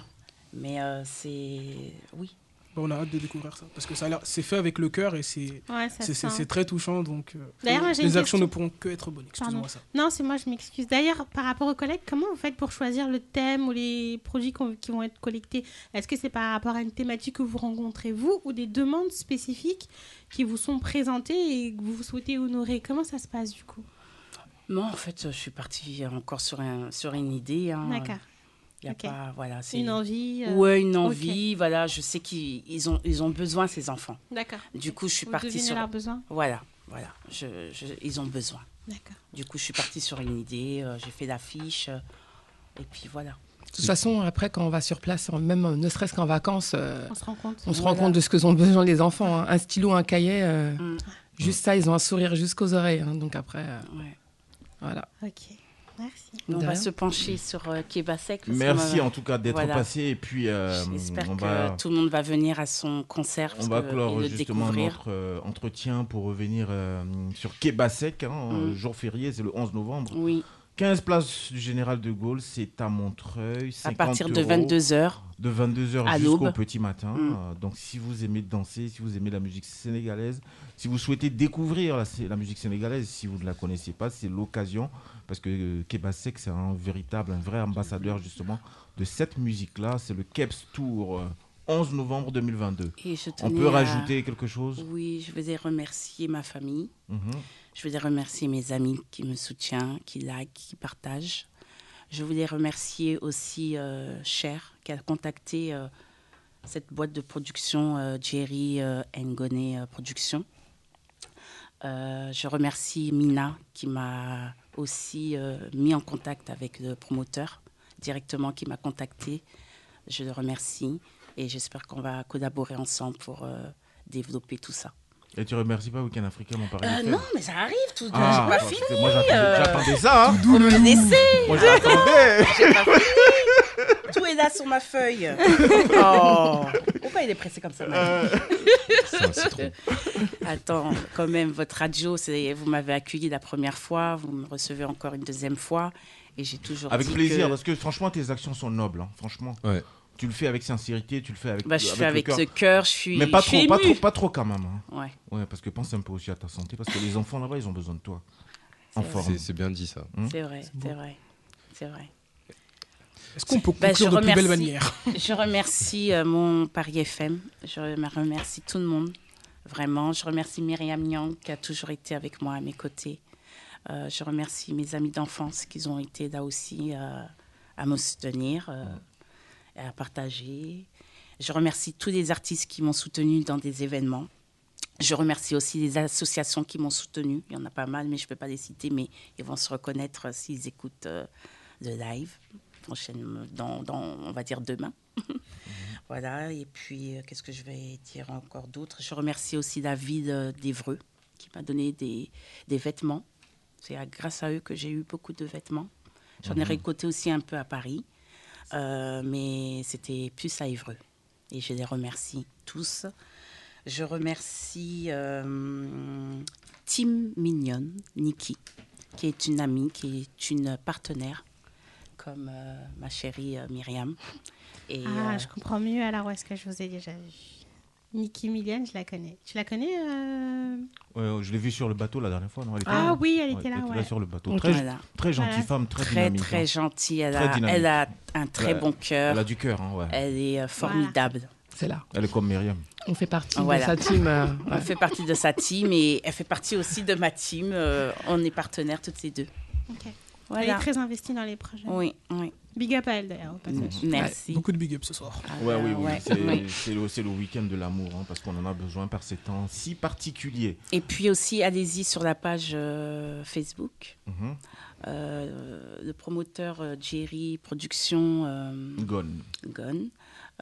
Mais euh, c'est. Oui. On a hâte de découvrir ça parce que ça c'est fait avec le cœur et c'est Ouais, très touchant. Donc, euh, D'ailleurs, moi, j'ai les actions question. ne pourront que être bonnes. Excuse-moi ça. Non, c'est moi, je m'excuse. D'ailleurs, par rapport aux collègues, comment vous faites pour choisir le thème ou les produits qui vont être collectés? Est-ce que c'est par rapport à une thématique que vous rencontrez, vous, ou des demandes spécifiques qui vous sont présentées et que vous souhaitez honorer? Comment ça se passe, du coup? Moi, en fait, je suis partie encore sur, un, sur une idée. hein. D'accord. Il y a pas, voilà, c'est Une envie euh, Ouais, une envie. Voilà, je sais qu'ils ils ont, ils ont besoin, ces enfants. D'accord. Du coup, je suis Vous partie sur. leurs besoins? Voilà, voilà. Je, je- ils ont besoin. D'accord. Du coup, je suis partie sur une idée. euh, J'ai fait l'affiche. euh, et puis voilà. De toute façon, après, quand on va sur place, même ne serait-ce qu'en vacances, euh, On se rend compte. on se Voilà. rend compte de ce que ont besoin les enfants. hein. Un stylo, un cahier, euh, Mm. juste ça, ils ont un sourire jusqu'aux oreilles. hein. Donc après, euh, Ouais. Voilà. Ok. Merci. On va se pencher sur euh, qu'on Merci en tout cas d'être Voilà. passé et puis euh, J'espère que va tout le monde va venir à son concert on va clore justement découvrir. notre euh, entretien pour revenir euh, sur Québasek, hein, Mm. jour férié, c'est le 11 novembre. Oui, 15 places du Général de Gaulle, c'est à Montreuil. à 50 partir de euros, 22h. De 22h à jusqu'au petit matin. Mm. Euh, donc si vous aimez danser, si vous aimez la musique sénégalaise, si vous souhaitez découvrir la, la musique sénégalaise, si vous ne la connaissez pas, c'est l'occasion. Parce que euh, Kebasek, c'est un véritable, un vrai ambassadeur justement de cette musique-là. C'est le Keps Tour, euh, 11 novembre 2022. Et je On peut à- rajouter quelque chose? Oui, je voulais remercier ma famille. Mhm. Je voulais remercier mes amis qui me soutiennent, qui like, qui partagent. Je voulais remercier aussi euh, Cher qui a contacté euh, cette boîte de production euh, Jerry euh, Ngoné euh, Production. Euh, je remercie Mina qui m'a aussi mis en contact avec le promoteur directement qui m'a contacté. Je le remercie et j'espère qu'on va collaborer ensemble pour développer tout ça. Et tu remercies pas Weekend Africain, mon pari Euh, non, mais ça arrive tout. Ah, j'ai pas fini. moi j'attendais euh, j'attendais ça. hein. Vous me laissez. Moi j'attendais. J'ai pas fini. Tout est là sur ma feuille. Oh. Pourquoi il est pressé comme ça C'est citron. Attends, quand même, votre radio, vous m'avez accueilli la première fois, vous me recevez encore une deuxième fois, et j'ai toujours Avec dit plaisir, que- parce que franchement, tes actions sont nobles. hein, franchement. Ouais. Tu le fais avec sincérité, tu le fais avec. Bah, je avec fais avec le cœur, je suis. Mais pas je suis trop, pas trop, pas trop quand même. hein. Ouais. Ouais, parce que pense un peu aussi à ta santé, parce que les enfants là-bas, ils ont besoin de toi. En C'est forme. C'est bien dit ça. Hmm C'est vrai, c'est vrai, c'est vrai. Est-ce qu'on peut Bah, conclure de plus belle remercie- manière Je remercie euh, mon Paris FM. Je rem- remercie tout le monde. Vraiment. Je remercie Myriam Nyang qui a toujours été avec moi à mes côtés. Euh, je remercie mes amis d'enfance qui ont été là aussi euh, à me soutenir euh, à partager. Je remercie tous les artistes qui m'ont soutenu dans des événements. Je remercie aussi les associations qui m'ont soutenu. Il y en a pas mal, mais je ne peux pas les citer, mais ils vont se reconnaître s'ils écoutent euh, le live prochainement, dans, dans, on va dire demain. voilà, et puis euh, qu'est-ce que je vais dire encore d'autre? Je remercie aussi la ville euh, d'Evreux qui m'a donné des, des vêtements. C'est grâce à eux que j'ai eu beaucoup de vêtements. J'en ai Mhm. récolté aussi un peu à Paris, euh, mais c'était plus à Évreux. Et je les remercie tous. Je remercie euh, Team Mignonne, Nikki, qui est une amie, qui est une partenaire, comme euh, ma chérie Myriam. Et, Ah, je comprends mieux alors où est-ce que je vous ai déjà vu. Nikki Millian, je la connais. Tu la connais euh, Ouais, je l'ai vu sur le bateau la dernière fois. Non, elle était Ah là? oui, elle était là, ouais. sur le bateau. Très, Voilà. très gentille Voilà. femme, très, Très, dynamique. très hein. gentille. Elle Très a- dynamique. elle a un très bon cœur. Elle a du cœur, hein, ouais. Elle est euh, formidable. C'est là. Elle est comme Myriam. On fait partie Voilà. de sa team. euh, Elle ouais. fait partie de sa team et elle fait partie aussi de ma team. Euh, on est partenaires toutes les deux. Ok. Elle est très investie dans les projets. Oui, oui. Big up à elle d'ailleurs au passage. Merci. Beaucoup de big up ce soir. Ouais, oui, oui. ouais, c'est oui. c'est le, c'est le week-end de l'amour, hein, parce qu'on en a besoin par ces temps si particuliers. Et puis aussi, allez-y sur la page euh, Facebook. Mhm. Euh, le promoteur euh, Jerry Productions euh, Gone. Gone.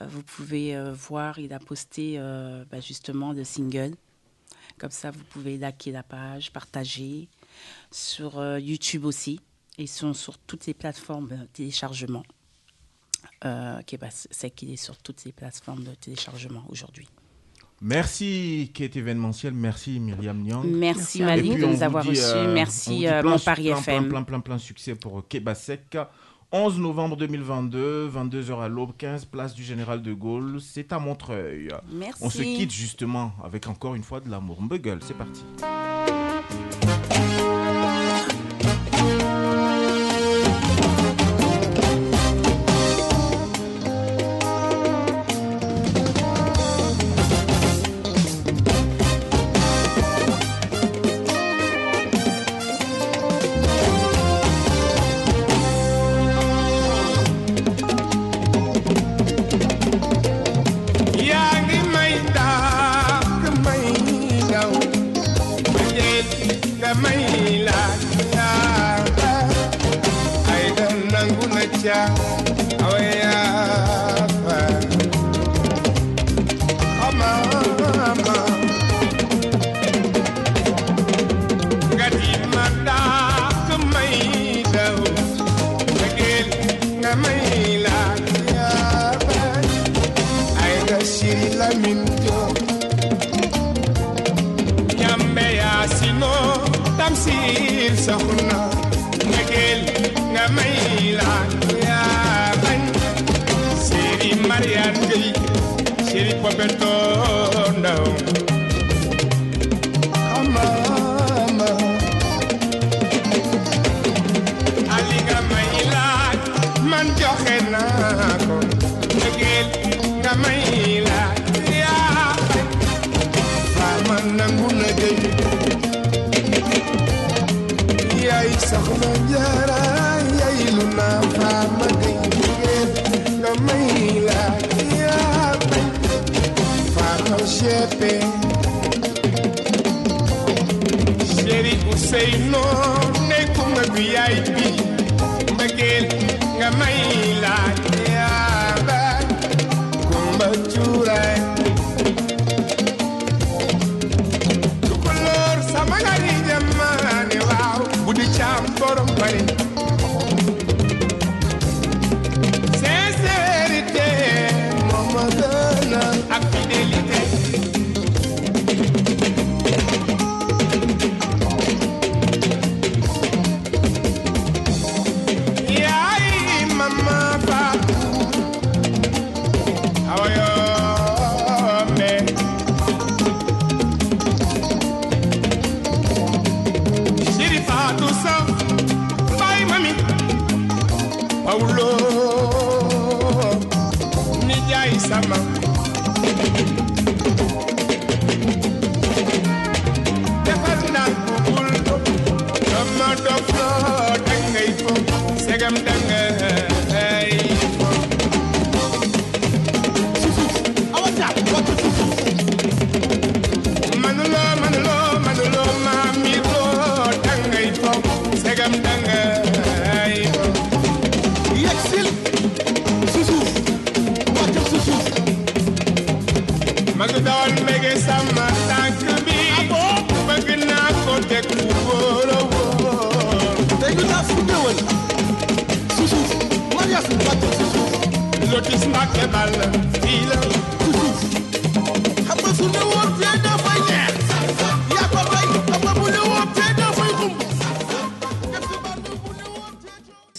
Euh, vous pouvez euh, voir, il a posté euh, bah, justement le single. Comme ça, vous pouvez liker la page, partager. Sur euh, YouTube aussi. Ils sont sur toutes les plateformes de téléchargement. Euh, bah, c'est qu'il est sur toutes les plateformes de téléchargement aujourd'hui. Merci Kate événementiel, merci Myriam Nyang. Merci, Et Malik, de on nous avoir reçus. euh, Merci, euh, plein, Mon Paris plein, FM. Plein, plein, plein, plein succès pour Kebasek. 11 novembre 2022, 22h à l'aube, 15 place du Général de Gaulle. C'est à Montreuil. Merci. On se quitte justement avec encore une fois de l'amour. Mbuggle, c'est parti.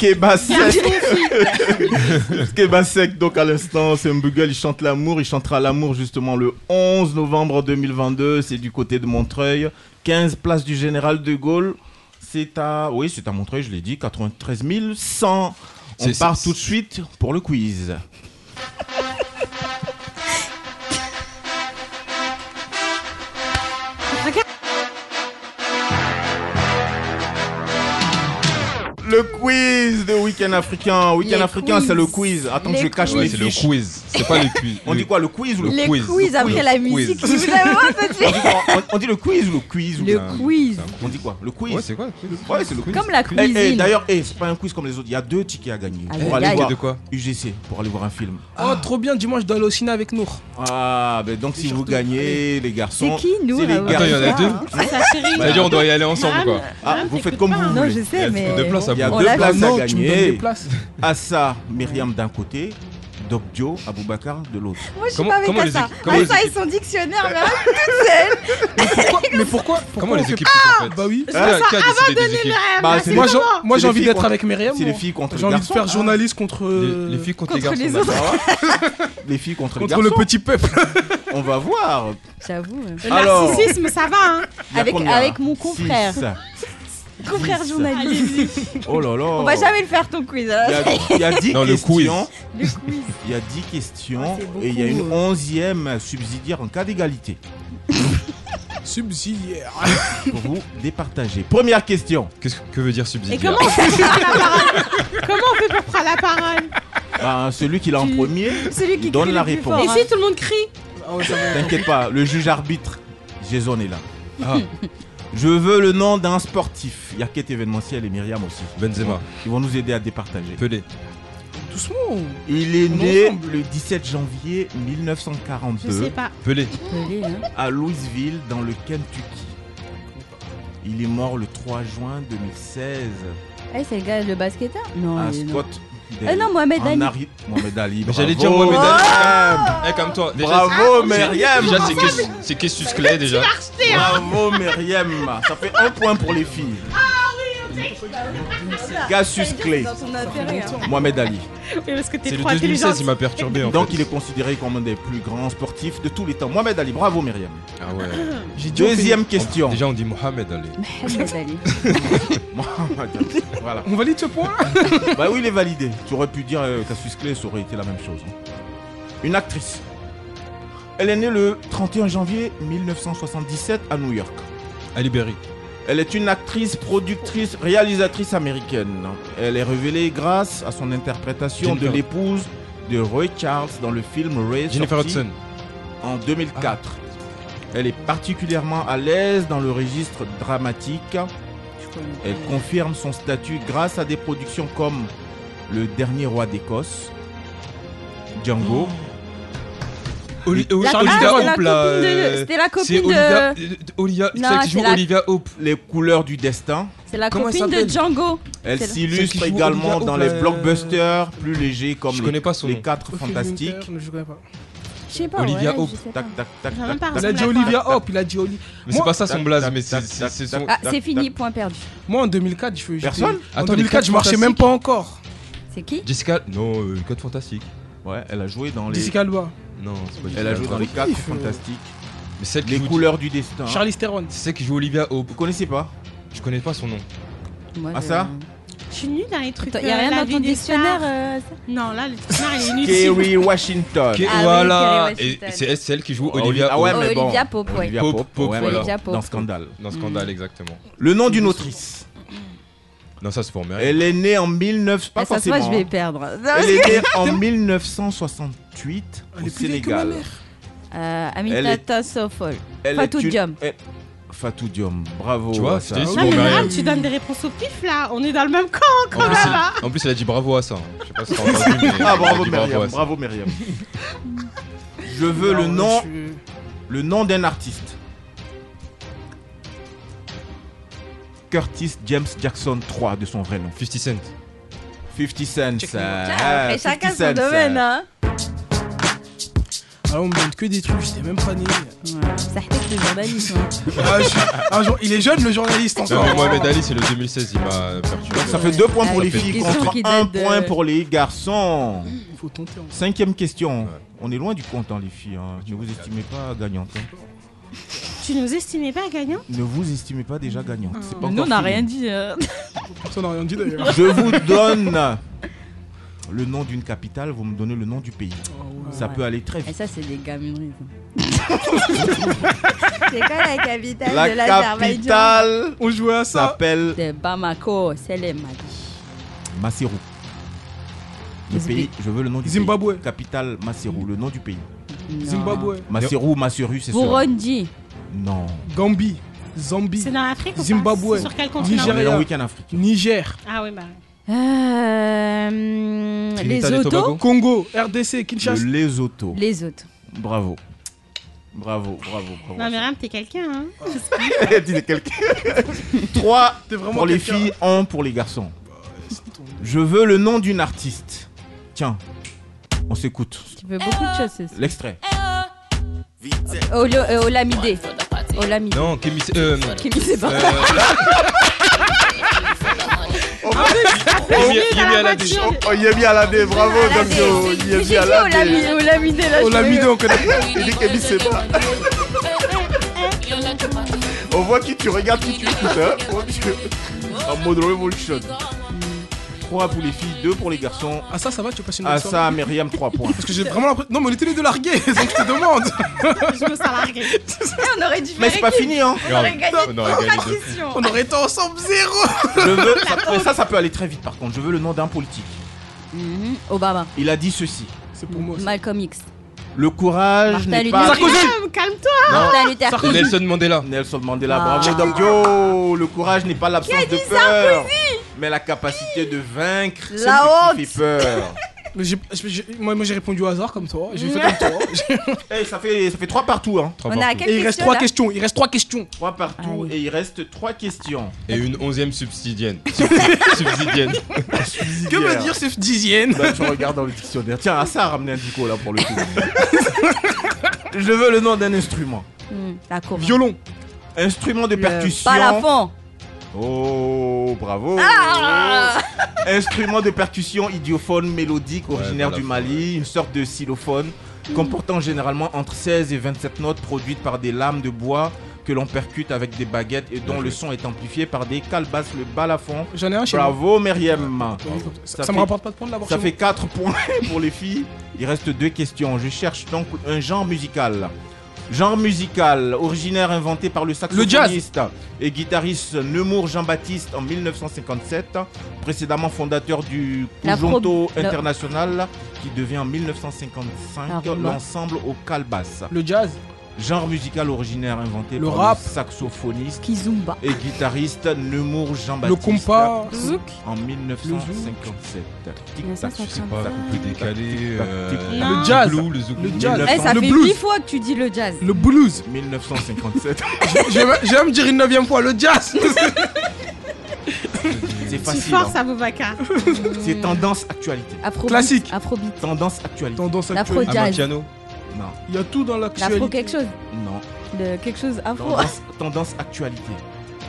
Keba Sek. Keba Sek, donc à l'instant, c'est un bugle, il chante l'amour. Il chantera l'amour justement le 11 novembre 2022. C'est du côté de Montreuil. 15 place du Général de Gaulle. C'est à. Oui, c'est à Montreuil, je l'ai dit. 93 100. On part tout de suite pour le quiz. Le quiz de Week-end africain. Week-end africain, c'est le quiz. Attends que je cache mes c'est le fiches. quiz. C'est pas le quiz. On dit quoi, le quiz ou le Les quiz. quiz, après la musique. Vous avez vraiment fait on dit, quoi on, on dit le quiz ou le quiz ou Le quiz. On dit quoi Le quiz Ouais, c'est quoi le quiz Ouais, c'est le quiz. Comme la Eh, eh, cuisine. D'ailleurs, eh, c'est pas un quiz comme les autres. Il y a deux tickets à gagner. Aïe, pour aïe, aller voir De quoi UGC, pour aller voir un film. Oh, trop bien, dimanche, je dois aller au ciné avec Nour. Ah, ben donc si vous gagnez, les garçons. C'est qui, les là, Attends, il y en a deux C'est sa chérie. C'est-à-dire, on doit y aller ensemble, quoi. Ah, vous faites comme vous Non, je Il y sais, a mais. deux places à Il y a deux l'a places à gagner. places. Assa, Myriam d'un côté, Doc Dio, Aboubacar de l'autre. Moi, je suis Comment- pas avec comment les Assa. équipes- comment les Assa et équipes- son dictionnaire, mais toute seule. Pourquoi Mais pourquoi, Comment les fait équipes se sont faites Bah oui. Bah, Moi, j'ai envie d'être contre- avec Myriam. C'est les filles contre les J'ai envie de garçons. faire journaliste contre, les, les filles contre, les Contre garçons. les filles contre, les contre garçons. le petit peuple. On va voir. J'avoue. Le narcissisme, ça va, hein. Avec mon confrère. Confrère journaliste. Oh là là. On va jamais le faire ton quiz. hein. Il y a- il y a 10 Non, le questions. Il y a 10 questions Ah, et il y a une onzième subsidiaire en cas d'égalité Subsidiaire. pour vous départager. Première question. Qu'est-ce que veut dire Et subsidiaire comment on fait pour prendre la parole? Comment on fait pour prendre la parole? Bah, celui qui l'a en premier Celui qui donne la réponse. fort, Et hein. si tout le monde crie. T'inquiète pas, le juge arbitre, Jason est là. Ah, Je veux le nom d'un sportif. Il y a Kate événementiel et Myriam aussi. Benzema, Ils vont nous aider à départager. Pelé. Doucement. Il est né ensemble. le 17 janvier Je 1942 sais pas. Pelé. Pelé, hein. à Louisville dans le Kentucky. Il est mort le 3 juin 2016 Eh, c'est le gars, le basketteur? Non. à il est- non. Scott. Ah non, Mohamed Ali. Ari- Mohamed Ali. J'allais dire. Mohamed Ali. Myriam. Eh, comme toi. Déjà, Bravo c'est- Myriam. Déjà, c'est Kessus Clay, déjà. Bravo Myriam. Ça fait un point pour les filles. Cassius Clay. Dans son intérêt. Mohamed Ali. Oui, parce que t'es C'est le trop 2016 intelligente. qui m'a perturbé, en Donc fait. il est considéré comme un des plus grands sportifs de tous les temps. Mohamed Ali, bravo Myriam. Ah ouais. Deuxième question. Déjà, on dit Mohamed Ali. Mohamed Ali. Mohamed Ali. Voilà. On valide ce point Bah oui, il est validé. Tu aurais pu dire euh, Cassius Clay, ça aurait été la même chose. hein. Une actrice. Elle est née le 31 janvier 1977 à New York. Ali Berry. Elle est une actrice, productrice, réalisatrice américaine. Elle est révélée grâce à son interprétation Jennifer. de l'épouse de Roy Charles dans le film Ray Jennifer Hudson. en 2004. Elle est particulièrement à l'aise dans le registre dramatique. Elle confirme son statut grâce à des productions comme Le Dernier Roi d'Écosse, Django, Oli- La- Oli-. Hope, la là, copine de- euh, c'était la copine de- Olivia, euh, Olivia, Olivia Hope. Les couleurs du destin. C'est la Comment copine de Django. Elle s'illustre également dans les euh, blockbusters plus légers comme Je les, connais pas son les nom. 4 Ok, fantastiques. Je connais pas. Je sais pas. Olivia ouais, Hope. je sais pas. Tac, tac, tac, J'ai même tac, pas tac, Il a dit Olivia Hope, il a dit Olivia. Mais c'est pas ça son blaze, mais c'est- son. Ah, c'est fini, point perdu. Moi en 2004, je j'étais- Personne En Attends, les 2004, je marchais même pas encore. C'est qui Jessica. Non, euh, Code Fantastique. Ouais, elle a joué dans les. Jessica Alba. Non, c'est pas Elle a joué dans les Alba. 4 Il faut- fantastiques. Mais celle qui Les joue. couleurs du destin. Charlize Theron. C'est celle qui joue Olivia Hope. Vous connaissez pas? Je connais pas son nom. Moi, Ah, je- ça Je suis nulle dans les trucs. Attends, y a euh, rien la dans vie ton des dictionnaire stars. euh, ça? Non, là, le dictionnaire, il est nul. Kerry Washington. Qui- Ah oui, voilà. Kerry Et Washington. c'est c'est elle qui joue Ah, Olivia ah ouais, Hope. mais bon. Olivia Pope, ouais. Olivia Pope, Pope, Pope, ouais, voilà. Olivia Pope. Dans Scandale. Dans Scandale, exactement. Le nom d'une autrice. Non, ça c'est pour Mary. Elle est née en 19... Pas Ah, Ça se voit, forcément. je vais hein. perdre. Elle est née en 1968 Elle au Sénégal. mère. Euh, Elle est- Aminata Sofol. Elle Fatou est une- Diom. elle- Fatou Diom, bravo. Tu vois, à ça. je Non, mais Bon, tu donnes des réponses au pif là. On est dans le même camp En quand plus, même. il- hein. en plus, elle a dit bravo à ça. hein. Je sais pas si t'as entendu, mais. Ah elle a bravo dit Myriam, à ça. bravo Myriam. Je veux le nom, le nom d'un artiste. Curtis James Jackson 3 de son vrai nom. 50 Cent. 50 Cent. Euh, après, 50 chacun son domaine. Hein. Ah, on me donne que des trucs, j'étais même pas né. Ça fait le journaliste. hein. Ah, je- un jour- il est jeune le journaliste Non, encore. mais Mohamed Ali, c'est le 2016, il m'a perturbé. Ça fait deux points pour Ah, les fait filles contre un point pour les garçons. Il faut tenter. hein. Cinquième question. On est loin du compte, hein, les filles. hein. Ne vous estimez pas gagnante. hein. Tu nous estimais pas gagnant? Ne vous estimez pas déjà gagnante. C'est pas Nous, on n'a rien dit. euh. Ça n'a rien dit d'ailleurs. Je vous donne le nom d'une capitale, vous me donnez le nom du pays. Ça peut aller très Et vite. ça, c'est des gamineries. ça. c'est quoi la capitale La de l'Azerbaïdjan? capitale On jouait à ça. s'appelle C'est Bamako, c'est les Mali. Maseru. Le pays, je veux le nom du Zimbabwe. pays. Capitale Maseru, le nom du pays. Zimbabwe. Maseru, Maseru, c'est ça. Burundi. Non. Gambie. Zambie. C'est dans l'Afrique ou pas? Zimbabwe. C'est Sur quel continent? Nigeria. africain. Niger. Ah oui, bah. Euh, les Trinidad et Tobago autos. Congo. RDC. Le Kinshasa. Lesotho. Les autres. Bravo. Bravo, bravo, bravo. Non, mais Ram, t'es quelqu'un, hein Dis quelqu'un. 3 T'es vraiment pour les filles, 1 pour les garçons. Je veux le nom d'une artiste. Tiens, on s'écoute. Tu veux beaucoup de choses. L'extrait. Olo- euh, Olamide. Olamide. Non, Kémy. Euh, Kémy, c'est pas. euh, Yemi- Yemi Alade. Oh, Alade, bravo, Damio. Yemi Alade. Olamide, Olamide là. on connaît pas. Il dit Kémy, c'est pas. On voit qui tu regardes, qui tu écoutes, hein. On voit que- En mode revolution. 3 pour les filles, 2 pour les garçons. Ah, ça, ça va, tu passes une bonne Ah soirée ça, Myriam, 3 points. Parce que j'ai vraiment l'impression. Non, mais on était les deux largués, donc je te demande. Je me sens largué. On aurait dû Mais faire c'est pas équipe. fini, hein. On aurait gagné On aurait gagné deux. questions. On aurait été ensemble zéro. Je veux, ça, mais ça, ça peut aller très vite par contre. Je veux le nom d'un politique. Mhm. Obama. Il a dit ceci. C'est pour moi. ça. Malcolm X. Le courage Martin n'est Luther pas... King. Calme-toi Martin Luther King. Nelson Mandela. Nelson Mandela, Ah. bravo Damio Le courage n'est pas l'absence de peur, mais la capacité de vaincre La celui qui fait peur. Mais j'ai- j'ai- moi, moi, j'ai répondu au hasard comme toi. J'ai fait comme toi. Eh, ça fait ça fait trois partout hein. On à quelle Et il reste question, trois là questions. Il reste trois questions. Trois partout Allez. et il reste trois questions. Et une onzième subsidienne. Subsi- Subsidienne. Que veut dire ce dixième Bah, tu regardes dans le dictionnaire. Tiens, ah, ça a ramené un dico là pour le coup. Je veux le nom d'un instrument. Hmm, D'accord. Violon. Instrument de Le percussion. balafon. Oh, bravo. Ah Instrument de percussion idiophone mélodique originaire du Mali, une sorte de xylophone comportant généralement entre 16 et 27 notes produites par des lames de bois que l'on percute avec des baguettes et dont le son est amplifié par des calebasses, le balafon. J'en ai un chez. Bravo Myriam. Ça, Ça ça me fait- rapporte pas de points de l'avoir Ça fait 4 points pour les filles. Il reste deux questions. Je cherche donc un genre musical. Genre musical, originaire inventé par le saxophoniste et guitariste Nemours Jean-Baptiste en 1957, précédemment fondateur du Conjunto International qui devient en 1955 La rumba. l'ensemble au calbas. Le jazz. Genre musical originaire inventé Le par rap. le saxophoniste Kizumba. et guitariste Nemours Le Jean-Baptiste compas. en 1957. Tic Mais ça, tac, ça tic sonne Pas tac, un tic peu tac, décalé. euh. Le jazz. Le zouk. Le jazz. Eh, ça Le fait blues. 10 fois que tu dis le jazz. Le blues. 1957. je, vais, je vais me dire une neuvième fois. Le jazz. C'est Tu facile. forces hein. Aboubacar. C'est tendance actualité. Afrobeat. Classique. Afrobeat. Tendance actualité. Tendance L'afro actuelle. Non, Il y a tout dans L'afro l'actualité. quelque chose. non. De quelque chose afro. Tendance, tendance actualité.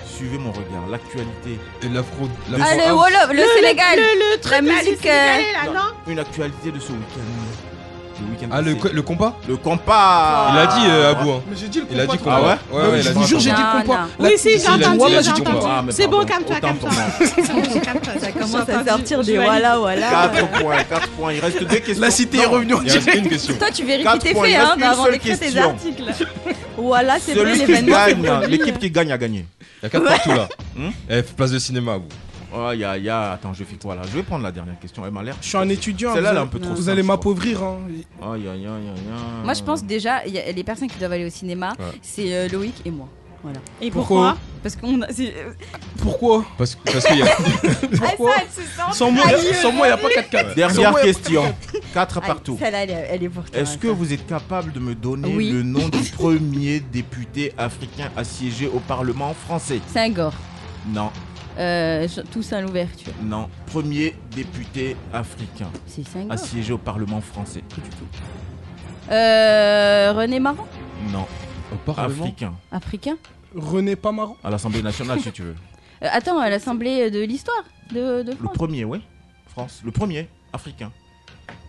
Suivez mon regard. L'actualité. Et l'afro. Le- Ah, le Wolof, le Sénégal. Le, le truc La là, musique, les Sénégalais, là, Non, non Une actualité de ce week-end. Le week-end Ah, le, le compas Le compas. Il a dit euh, Abou. hein. Mais j'ai dit le Il a dit compas. compas. Ah ouais? Ouais, ouais, il je a vous dit jure, j'ai dit compas. Oui, si, j'ai entendu, j'ai entendu. Ah, C'est bon, calme-toi, calme-toi. moi. C'est bon, calme-toi. Ça commence à sortir je des voilà voilà. 4 points, 4 points. Il reste deux questions. La cité est revenue en Il reste direct. une question. Toi, tu vérifies tes faits hein, avant d'écrire tes articles. Voilà, c'est vrai, Celui qui l'événement l'équipe qui gagne a gagné. Il y a 4 partout là. Hmm Eh, place de cinéma, Abou. Oh, ya, ya. Attends, je fais quoi là? Je vais prendre la dernière question. Elle m'a l'air. Je suis un étudiant. Celle-là, vous elle est un peu trop Vous simple, allez m'appauvrir. hein. Aïe, aïe, aïe, aïe, aïe. Moi, je pense déjà, il y a les personnes qui doivent aller au cinéma, Ouais. c'est euh, Loïc et moi. Voilà. Et Pourquoi pourquoi? Parce qu'on a. c'est- Pourquoi? Parce, parce qu'il y a. Pourquoi? Ah, sent Sans moi, trahie sans moi, il n'y a pas 4-4. Sans Dernière question. 4 Allez, partout. Celle-là, elle, est- elle est pour toi. Est-ce que vous êtes capable de me donner Oui. le nom du premier député africain à siéger au Parlement français? Senghor. Non, Euh, Toussaint l'ouverture. non. Premier député africain C'est à siéger au Parlement français. Euh, René Marant Non. Africain. Africain René pas. À l'Assemblée nationale, si tu veux. Euh, Attends, à l'Assemblée de l'histoire de, de Le France premier, oui. France. Le premier, africain.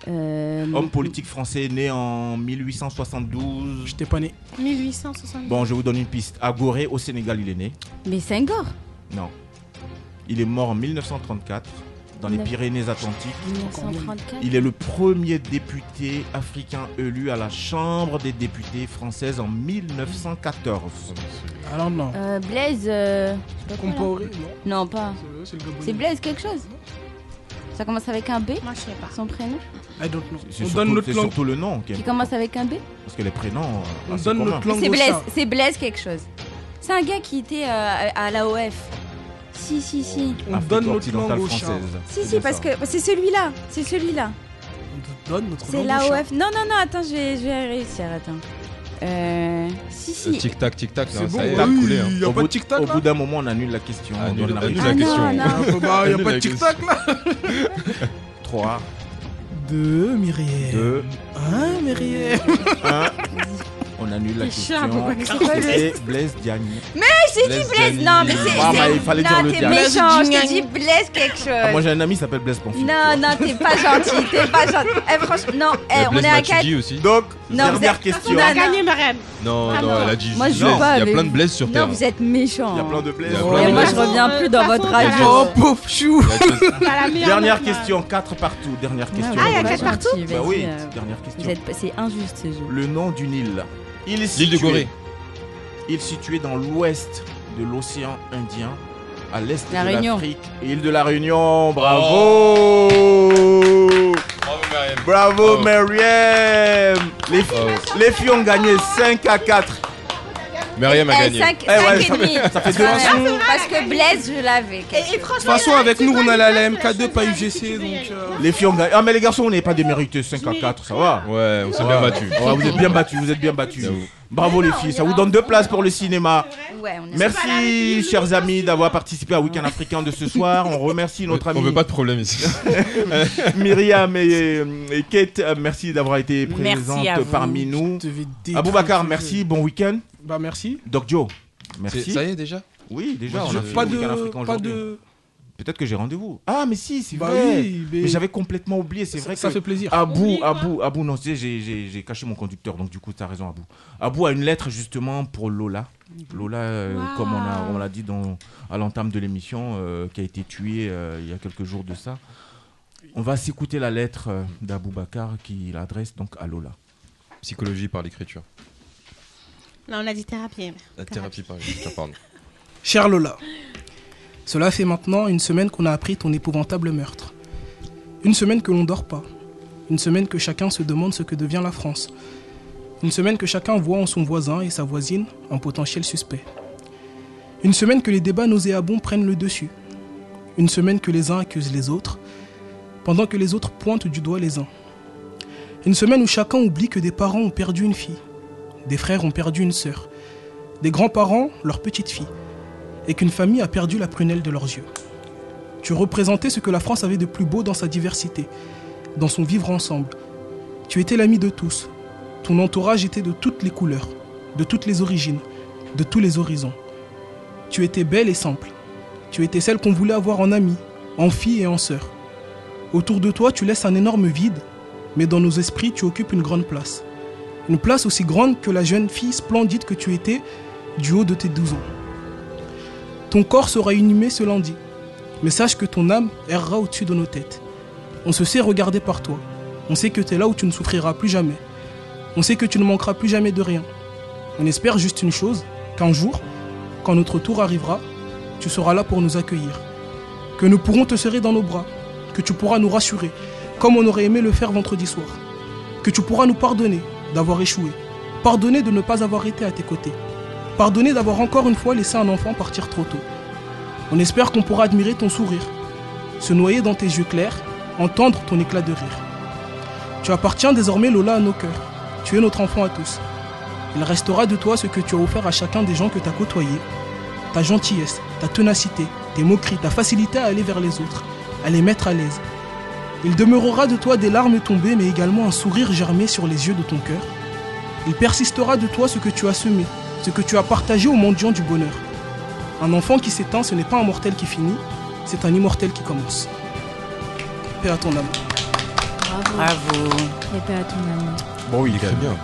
Euh, Homme politique français né en 1872. J'étais pas né. 1870. Bon, je vous donne une piste. À Gorée, au Sénégal, il est né. Mais Senghor Non. Il est mort en 1934 dans les Pyrénées-Atlantiques. 1934 Il est le premier député africain élu à la Chambre des députés française en 1914. Alors non. Euh, Blaise. euh, pas non. Non, pas. C'est Blaise quelque chose Ça commence avec un B Moi, je sais pas. Son prénom I don't know. C'est On surtout, donne notre langue. surtout le nom. qui commence avec un B Parce que les prénoms. euh, On donne notre langue C'est au Blaise, chat. c'est Blaise quelque chose. C'est un gars qui était euh, à l'AOF. Si, si, si. On Afrique donne notre langue au chat. française. Si, C'est si, parce ça. que c'est celui-là. C'est celui-là. On donne notre C'est langue chat. l'AOF. Non, non, non, attends, je vais, je vais réussir. Attends. Euh. Si, si. Tic tac, tic tac, C'est là, bon, ça y est, oui, ça a coulé, hein. il y a Au pas bout- de tic-tac Au là bout d'un moment, on annule la question. on Annule- la annule Ah, question. non, non. Ah, bah, bah, y a Annule pas de la tic-tac là. 3, Deux, Myriam. 2, Hein, Myriam 1. Annule la question. C'était Blaise Diagne. Mais je t'ai dit Blaise. Diagne. Non, mais c'est. Ah, mais il fallait non, dire le t'es dernier. méchant. Je t'ai dit Blaise quelque chose. Ah, moi, j'ai un ami qui s'appelle Blaise Pamphile. Non, non, t'es pas gentil, t'es pas gentil. Eh, franchement, non, eh, on est à 4. Matuidi aussi. Donc, Non, dernière êtes- question. On a Non, gagné. Non, Ah non, non. elle a dit Moi, je Blaise. pas Il y a plein de. Blaise sur Non, Terre. vous êtes méchants. Il y a plein de Blaise. Et de moi, je reviens plus dans votre radio. Oh, pauvre chou Dernière question, 4 partout. Dernière question. Ah, il y a Pas quatre partout Bah oui, euh, dernière question. C'est injuste ce jeu. Le nom d'une île. Il est L'île de situé- Gorée. Il est situé dans l'ouest de l'océan Indien, à l'est La de Réunion. l'Afrique. Île de la Réunion, bravo Bravo, Mariam. Bravo les, les filles ont gagné 5 à 4. Mariam a Eh, gagné. cinq- Eh ouais, cinq et ça fait- demi. ça fait Quand deux même, façons. Parce que Blaise, je l'avais. Et, et De franchement, toute façon, avec nous, on a la LMK2, pas UGC, donc. euh, Les filles ont gagné. Ah mais les garçons, on n'est pas démérité 5 à 4, ça va Ouais, on s'est bien battu. Ouais, vous êtes bien battus, vous êtes bien battus. Bravo les filles, ça vous donne deux places pour le cinéma. On Merci chers amis d'avoir participé à Week-end africain de ce soir. On remercie notre On ami veut pas de problème ici. Myriam et, et Kate. Euh, Merci d'avoir été présentes parmi nous. Aboubacar, merci, bon week-end. Bah, merci. Doc Joe, merci. Ça y est déjà Oui, déjà, on a fait Pas de. Week-end africain Pas aujourd'hui. de. Peut-être que j'ai rendez-vous. Ah, mais si, c'est Bah vrai. oui, mais. Mais j'avais complètement oublié, c'est ça, vrai ça que fait plaisir. Abou, Abou, Abou, non, tu sais, j'ai- caché mon conducteur, donc du coup, tu as raison, Abou. Abou a une lettre justement pour Lola. Lola, euh, Wow. comme on l'a dit dans, à l'entame de l'émission, euh, qui a été tuée euh, il y a quelques jours de ça. On va s'écouter la lettre d'Abou Bakar qui l'adresse donc à Lola. Psychologie par l'écriture. Là, on a dit thérapie. La thérapie par l'écriture, pardon. Cher Lola, cela fait maintenant une semaine qu'on a appris ton épouvantable meurtre. Une semaine que l'on dort pas. Une semaine que chacun se demande ce que devient la France. Une semaine que chacun voit en son voisin et sa voisine un potentiel suspect. Une semaine que les débats nauséabonds prennent le dessus. Une semaine que les uns accusent les autres, pendant que les autres pointent du doigt les uns. Une semaine où chacun oublie que des parents ont perdu une fille, des frères ont perdu une sœur, des grands-parents leur petite fille et qu'une famille a perdu la prunelle de leurs yeux. Tu représentais ce que la France avait de plus beau dans sa diversité, dans son vivre ensemble. Tu étais l'ami de tous. Ton entourage était de toutes les couleurs, de toutes les origines, de tous les horizons. Tu étais belle et simple. Tu étais celle qu'on voulait avoir en amie, en fille et en sœur. Autour de toi, tu laisses un énorme vide, mais dans nos esprits, tu occupes une grande place. Une place aussi grande que la jeune fille splendide que tu étais du haut de tes 12 ans. Ton corps sera inhumé ce lundi, mais sache que ton âme errera au-dessus de nos têtes. On se sait regarder par toi. On sait que tu es là où tu ne souffriras plus jamais. On sait que tu ne manqueras plus jamais de rien. On espère juste une chose, qu'un jour, quand notre tour arrivera, tu seras là pour nous accueillir. Que nous pourrons te serrer dans nos bras, que tu pourras nous rassurer, comme on aurait aimé le faire vendredi soir. Que tu pourras nous pardonner d'avoir échoué, pardonner de ne pas avoir été à tes côtés, pardonner d'avoir encore une fois laissé un enfant partir trop tôt. On espère qu'on pourra admirer ton sourire, se noyer dans tes yeux clairs, entendre ton éclat de rire. Tu appartiens désormais Lola à nos cœurs. Tu es notre enfant à tous. Il restera de toi ce que tu as offert à chacun des gens que tu as côtoyés. Ta gentillesse, ta ténacité, tes moqueries, ta facilité à aller vers les autres, à les mettre à l'aise. Il demeurera de toi des larmes tombées, mais également un sourire germé sur les yeux de ton cœur. Il persistera de toi ce que tu as semé, ce que tu as partagé aux mendiants du bonheur. Un enfant qui s'éteint, ce n'est pas un mortel qui finit, c'est un immortel qui commence. Paix à ton âme. Bravo. Bravo. Et paix à ton âme. Bon, oui, Très bien.